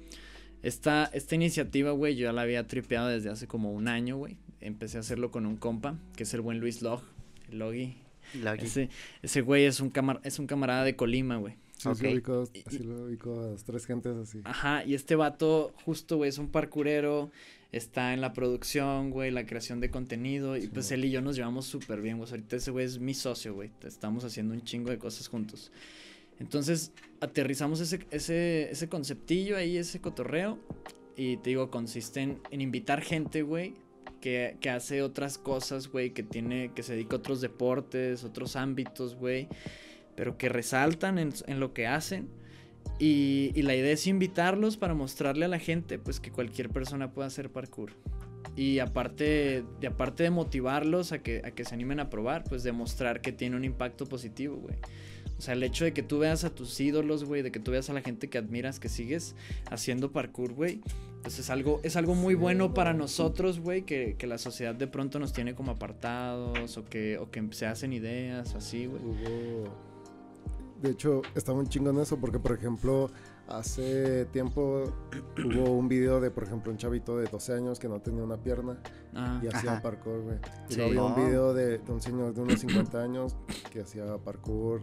Speaker 3: Esta, esta iniciativa, güey, yo ya la había tripeado desde hace como un año, güey. Empecé a hacerlo con un compa, que es el buen Luis Log, Logi.
Speaker 1: Logi.
Speaker 3: Ese, ese güey es un, camar- es un camarada de Colima, güey.
Speaker 2: Sí,
Speaker 1: Ok.
Speaker 2: sí, lo ubico,
Speaker 3: Y-
Speaker 2: así lo ubico a las tres gentes así.
Speaker 3: Ajá, y este vato, justo, güey, es un parkurero, está en la producción, güey, la creación de contenido, y
Speaker 2: Sí.
Speaker 3: pues él y yo nos llevamos súper bien, güey. Ahorita ese güey es mi socio, güey. Estamos haciendo un chingo de cosas juntos. Entonces, aterrizamos ese, ese, ese conceptillo ahí, ese cotorreo, y te digo, consiste en, en invitar gente, güey, que, que hace otras cosas, güey, que tiene, que se dedica a otros deportes, otros ámbitos, güey, pero que resaltan en, en lo que hacen. Y, y la idea es invitarlos para mostrarle a la gente, pues, que cualquier persona puede hacer parkour. Y aparte de, aparte de motivarlos a que, a que se animen a probar, pues demostrar que tiene un impacto positivo, güey. O sea, el hecho de que tú veas a tus ídolos, güey, de que tú veas a la gente que admiras, que sigues haciendo parkour, güey, pues es algo, es algo muy bueno para nosotros, güey, que, que la sociedad de pronto nos tiene como apartados o que, o que se hacen ideas o así, güey.
Speaker 2: De hecho, está muy chingón eso porque, por ejemplo, hace tiempo [clears throat] hubo un video de, por ejemplo, un chavito de 12 años que no tenía una pierna
Speaker 3: Ah,
Speaker 2: y hacía
Speaker 1: Ajá.
Speaker 2: parkour, güey. Y
Speaker 3: Sí.
Speaker 2: luego había un video de, de un señor de unos 50 años que hacía parkour.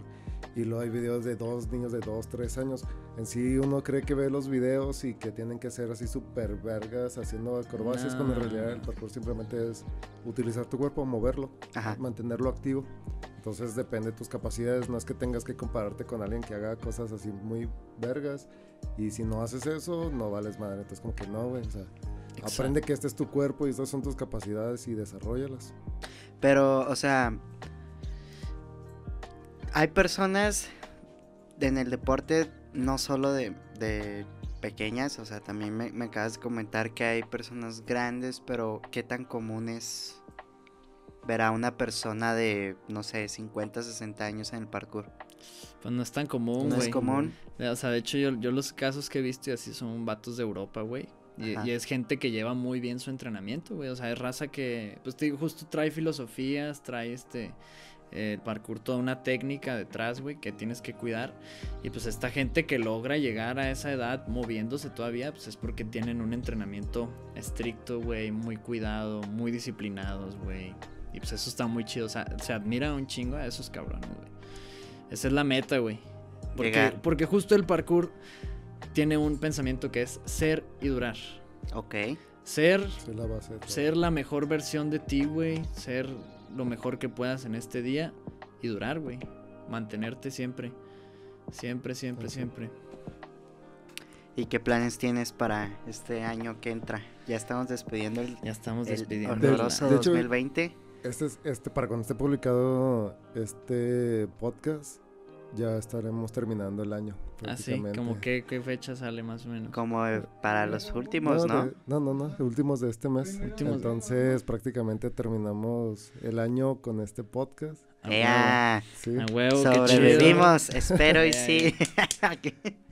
Speaker 2: Y luego hay videos de dos niños de 2, 3 años. En sí uno cree que ve los videos y que tienen que ser así súper vergas haciendo acrobacias, cuando en
Speaker 3: No.
Speaker 2: realidad el parkour simplemente es utilizar tu cuerpo, moverlo,
Speaker 1: Ajá.
Speaker 2: mantenerlo activo. Entonces depende de tus capacidades, no es que tengas que compararte con alguien que haga cosas así muy vergas. Y si no haces eso, no vales madre. Entonces como que no, güey. O sea,
Speaker 3: exacto.
Speaker 2: aprende que este es tu cuerpo y estas son tus capacidades y desarrollalas.
Speaker 1: Pero, o sea, hay personas en el deporte, no solo de, de pequeñas, o sea, también me, me acabas de comentar que hay personas grandes, pero ¿qué tan común es ver a una persona de, no sé, 50, 60 años en el parkour?
Speaker 3: Pues no es tan común,
Speaker 1: No
Speaker 3: güey.
Speaker 1: es común.
Speaker 3: O sea, de hecho, yo, yo los casos que he visto y así son vatos de Europa, güey. Y, y es gente que lleva muy bien su entrenamiento, güey. O sea, es raza que, pues te digo, justo trae filosofías, trae este, el parkour, toda una técnica detrás, güey, que tienes que cuidar. Y pues esta gente que logra llegar a esa edad moviéndose todavía, pues es porque tienen un entrenamiento estricto, güey, muy cuidado, muy disciplinados, güey. Y pues eso está muy chido. O sea, se admira un chingo a esos cabrones, güey. Esa es la meta, güey. Porque, porque justo el parkour tiene un pensamiento que es ser y durar.
Speaker 1: Ok.
Speaker 3: Ser,
Speaker 2: la base
Speaker 3: ser la mejor versión de ti, güey. Ser lo mejor que puedas en este día y durar, güey. Mantenerte siempre. Siempre, siempre, siempre.
Speaker 1: ¿Y qué planes tienes para este año que entra? Ya estamos despidiendo el,
Speaker 3: Ya estamos
Speaker 1: el
Speaker 3: despidiendo.
Speaker 1: horroroso
Speaker 2: De hecho-
Speaker 1: 2020.
Speaker 2: Este es, este, para cuando esté publicado este podcast, ya estaremos terminando el año.
Speaker 3: Así. Ah, como que, ¿qué fecha sale más o menos?
Speaker 1: Como para los últimos, ¿no?
Speaker 2: de- no, no, no, últimos de este mes.
Speaker 3: Últimos.
Speaker 2: Entonces, prácticamente terminamos el año con este podcast.
Speaker 3: A huevo.
Speaker 1: Ea,
Speaker 2: Sí.
Speaker 3: A huevo, qué chido.
Speaker 1: sobrevivimos, espero y [laughs] sí. [laughs]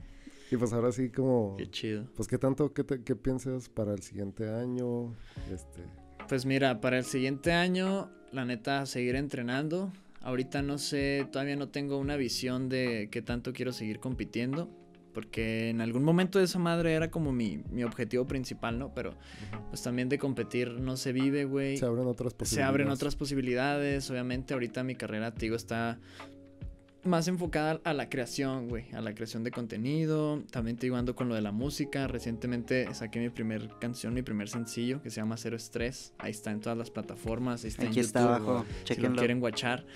Speaker 2: Y pues ahora sí, como,
Speaker 3: Qué chido.
Speaker 2: pues qué tanto, qué, te- qué piensas para el siguiente año, este,
Speaker 3: Pues mira, para el siguiente año, la neta, seguir entrenando. Ahorita no sé, todavía no tengo una visión de qué tanto quiero seguir compitiendo. Porque en algún momento esa madre era como mi, mi objetivo principal, ¿no? Pero pues también de competir no se vive, güey.
Speaker 2: Se abren otras
Speaker 3: Se
Speaker 2: posibilidades.
Speaker 3: abren otras posibilidades. Obviamente ahorita mi carrera, te digo, está más enfocada a la creación, güey, a la creación de contenido. También te digo, ando con lo de la música. Recientemente saqué mi primer canción, mi primer sencillo, que se llama Cero Estrés. Ahí está en todas las plataformas. Ahí está en
Speaker 1: Aquí está
Speaker 3: YouTube,
Speaker 1: abajo.
Speaker 3: Si lo quieren guachar.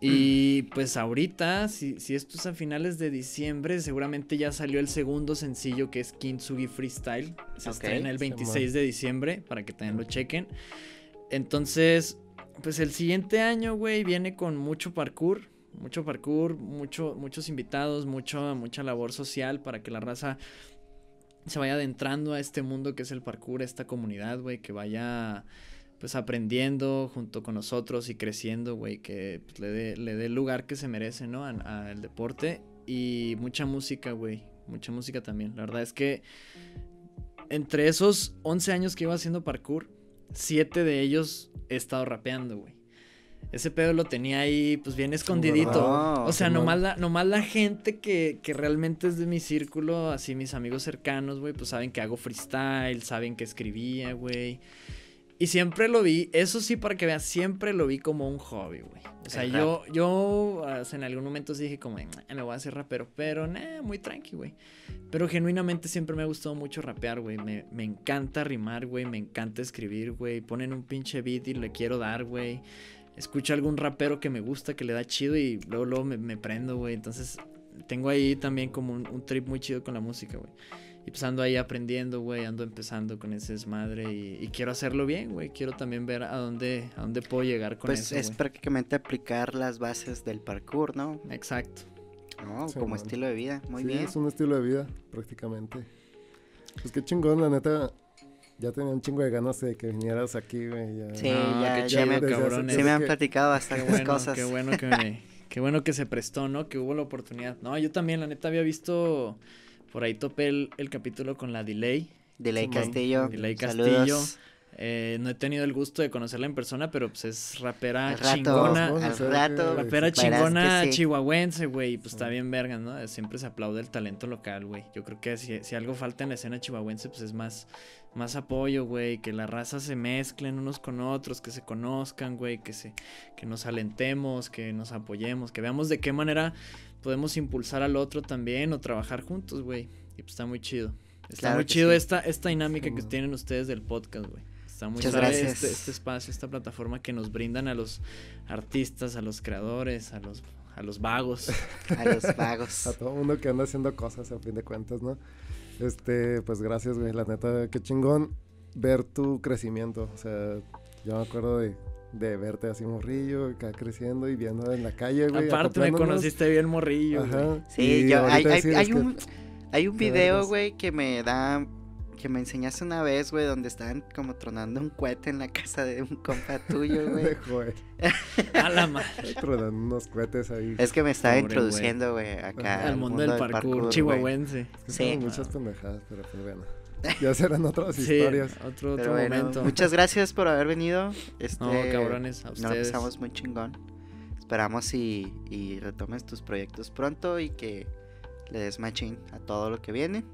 Speaker 3: Y pues ahorita, si, si esto es a finales de diciembre, seguramente ya salió el segundo sencillo que es Kintsugi Freestyle. Se
Speaker 1: Ok.
Speaker 3: estrena el
Speaker 2: Simón.
Speaker 3: 26 de diciembre para que también lo chequen. Entonces, pues el siguiente año, güey, viene con mucho parkour. Mucho parkour, mucho, muchos invitados, mucho, mucha labor social para que la raza se vaya adentrando a este mundo que es el parkour, esta comunidad, güey, que vaya pues aprendiendo junto con nosotros y creciendo, güey, que pues, le dé le el lugar que se merece, ¿no? Al deporte y mucha música, güey, mucha música también. La verdad es que entre esos 11 años que iba haciendo parkour, 7 de ellos he estado rapeando, güey. Ese pedo lo tenía ahí, pues bien escondidito. o sea,
Speaker 2: Simón.
Speaker 3: nomás la, nomás la gente que, que realmente es de mi círculo, así mis amigos cercanos, güey, pues saben que hago freestyle, saben que escribía, güey. Y siempre lo vi, eso sí, para que veas, siempre lo vi como un hobby, güey. O sea,
Speaker 1: El
Speaker 3: yo, yo sea, en algún momento sí dije como, "Nah, me voy a hacer rapero, pero nah, muy tranqui, güey. Pero genuinamente siempre me ha gustado mucho rapear, güey. Me, me encanta rimar, güey. Me encanta escribir, güey. Ponen un pinche beat y le quiero dar, güey. Escucho algún rapero que me gusta, que le da chido y luego, luego me, me prendo, güey. Entonces tengo ahí también como un, un trip muy chido con la música, güey. Y pues ando ahí aprendiendo, güey. Ando empezando con ese desmadre y, y quiero hacerlo bien, güey. Quiero también ver a dónde, a dónde puedo llegar con
Speaker 1: Pues
Speaker 3: eso,
Speaker 1: es
Speaker 3: güey.
Speaker 1: prácticamente aplicar las bases del parkour, ¿no?
Speaker 3: Exacto.
Speaker 1: No,
Speaker 2: Sí,
Speaker 1: como
Speaker 2: man.
Speaker 1: estilo de vida. Muy
Speaker 2: Sí,
Speaker 1: bien.
Speaker 2: es un estilo de vida, prácticamente. Pues qué chingón, la neta. Ya tenía un chingo de ganas de que vinieras aquí, güey. ya-
Speaker 1: Sí,
Speaker 3: No,
Speaker 1: ya-
Speaker 3: qué
Speaker 1: ya me-
Speaker 3: cabrones.
Speaker 1: Sí me han platicado
Speaker 3: Qué
Speaker 1: bastantes
Speaker 3: bueno,
Speaker 1: cosas.
Speaker 3: qué bueno que me, [laughs] qué bueno que se prestó, ¿no? Que hubo la oportunidad. No, yo también, la neta, había visto, por ahí topé el, el capítulo con la Delay.
Speaker 1: Delay
Speaker 2: Simón.
Speaker 1: Castillo.
Speaker 3: Delay
Speaker 1: saludos.
Speaker 3: Castillo. Eh, no he tenido el gusto de conocerla en persona, pero pues es rapera
Speaker 1: Al rato,
Speaker 3: chingona.
Speaker 1: Al rato.
Speaker 3: Rapera chingona
Speaker 1: sí.
Speaker 3: chihuahuense, güey. y Pues está bien verga, ¿no? Siempre se aplaude el talento local, güey. Yo creo que si, si algo falta en la escena chihuahuense, pues es más, más apoyo, güey. Que la raza se mezclen unos con otros, que se conozcan, güey. Que, se, que nos alentemos, que nos apoyemos, que veamos de qué manera podemos impulsar al otro también o trabajar juntos, güey. Y pues está muy chido. Está
Speaker 1: Claro
Speaker 3: muy chido
Speaker 1: sí.
Speaker 3: esta, esta dinámica que tienen ustedes del podcast, güey. Está muy
Speaker 1: Muchas gracias.
Speaker 3: Este, este espacio, esta plataforma que nos brindan a los artistas, a los creadores, a los, a los vagos. [laughs]
Speaker 1: A los vagos.
Speaker 2: A todo mundo que anda haciendo cosas, a fin de cuentas, ¿no? Este, pues gracias, güey. La neta, qué chingón ver tu crecimiento. O sea, yo me acuerdo de, de verte así morrillo, acá creciendo y viendo en la calle, güey.
Speaker 3: Aparte me conociste bien morrillo.
Speaker 2: Ajá.
Speaker 1: Sí,
Speaker 2: y
Speaker 1: yo, hay, hay,
Speaker 2: que-
Speaker 1: un, hay un video, güey, que me da, que me enseñaste una vez, güey, donde estaban como tronando un cohete en la casa de un compa tuyo, güey. [laughs]
Speaker 2: Joder,
Speaker 3: A la madre.
Speaker 2: tronando unos cohetes ahí.
Speaker 1: Es que me estaba
Speaker 3: Pobre
Speaker 1: introduciendo, güey, acá
Speaker 2: Ajá.
Speaker 3: Al mundo del parkour, chihuahuense.
Speaker 2: Es
Speaker 1: sí.
Speaker 2: que son muchas pendejadas, pero pues bueno. [laughs] Ya serán otras
Speaker 3: Sí,
Speaker 2: historias.
Speaker 3: otro, otro
Speaker 1: bueno,
Speaker 3: momento.
Speaker 1: muchas gracias por haber venido. Este,
Speaker 3: No, cabrones, a
Speaker 1: Nos
Speaker 3: ustedes.
Speaker 1: pasamos muy chingón. Esperamos y, y retomes tus proyectos pronto y que le des machín a todo lo que viene.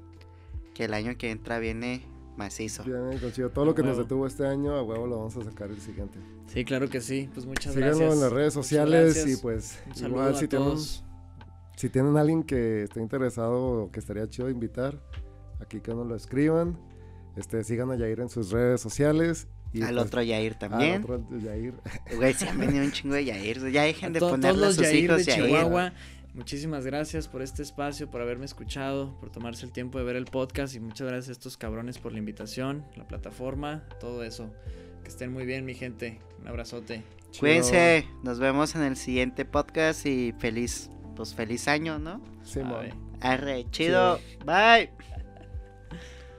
Speaker 1: Que el año que entra viene macizo.
Speaker 2: Bien, consigo. Todo lo que nos detuvo este año, a huevo lo vamos a sacar el siguiente.
Speaker 3: Sí, claro que sí. Pues muchas
Speaker 2: Síganlo
Speaker 3: gracias.
Speaker 2: en las redes sociales y pues
Speaker 3: Un
Speaker 2: igual
Speaker 3: a
Speaker 2: si tienen,
Speaker 3: todos.
Speaker 2: si tienen alguien que esté interesado o que estaría chido invitar, aquí que nos lo escriban. Este, sigan a Yair en sus redes sociales. Y
Speaker 1: Al
Speaker 2: pues,
Speaker 1: otro Yair
Speaker 2: al
Speaker 1: también.
Speaker 2: otro Yair.
Speaker 1: Güey, se han venido un chingo de Yair. Ya dejen
Speaker 3: A
Speaker 1: de ponerle a sus
Speaker 3: los Yair
Speaker 1: hijos
Speaker 3: de
Speaker 1: Yair.
Speaker 3: Chihuahua. Muchísimas gracias por este espacio, por haberme escuchado, por tomarse el tiempo de ver el podcast y muchas gracias a estos cabrones por la invitación, la plataforma, todo eso. Que estén muy bien, mi gente. Un abrazote.
Speaker 1: Cuídense. Nos vemos en el siguiente podcast y feliz, pues feliz año, ¿no?
Speaker 3: Bye.
Speaker 1: Arre, chido. Bye.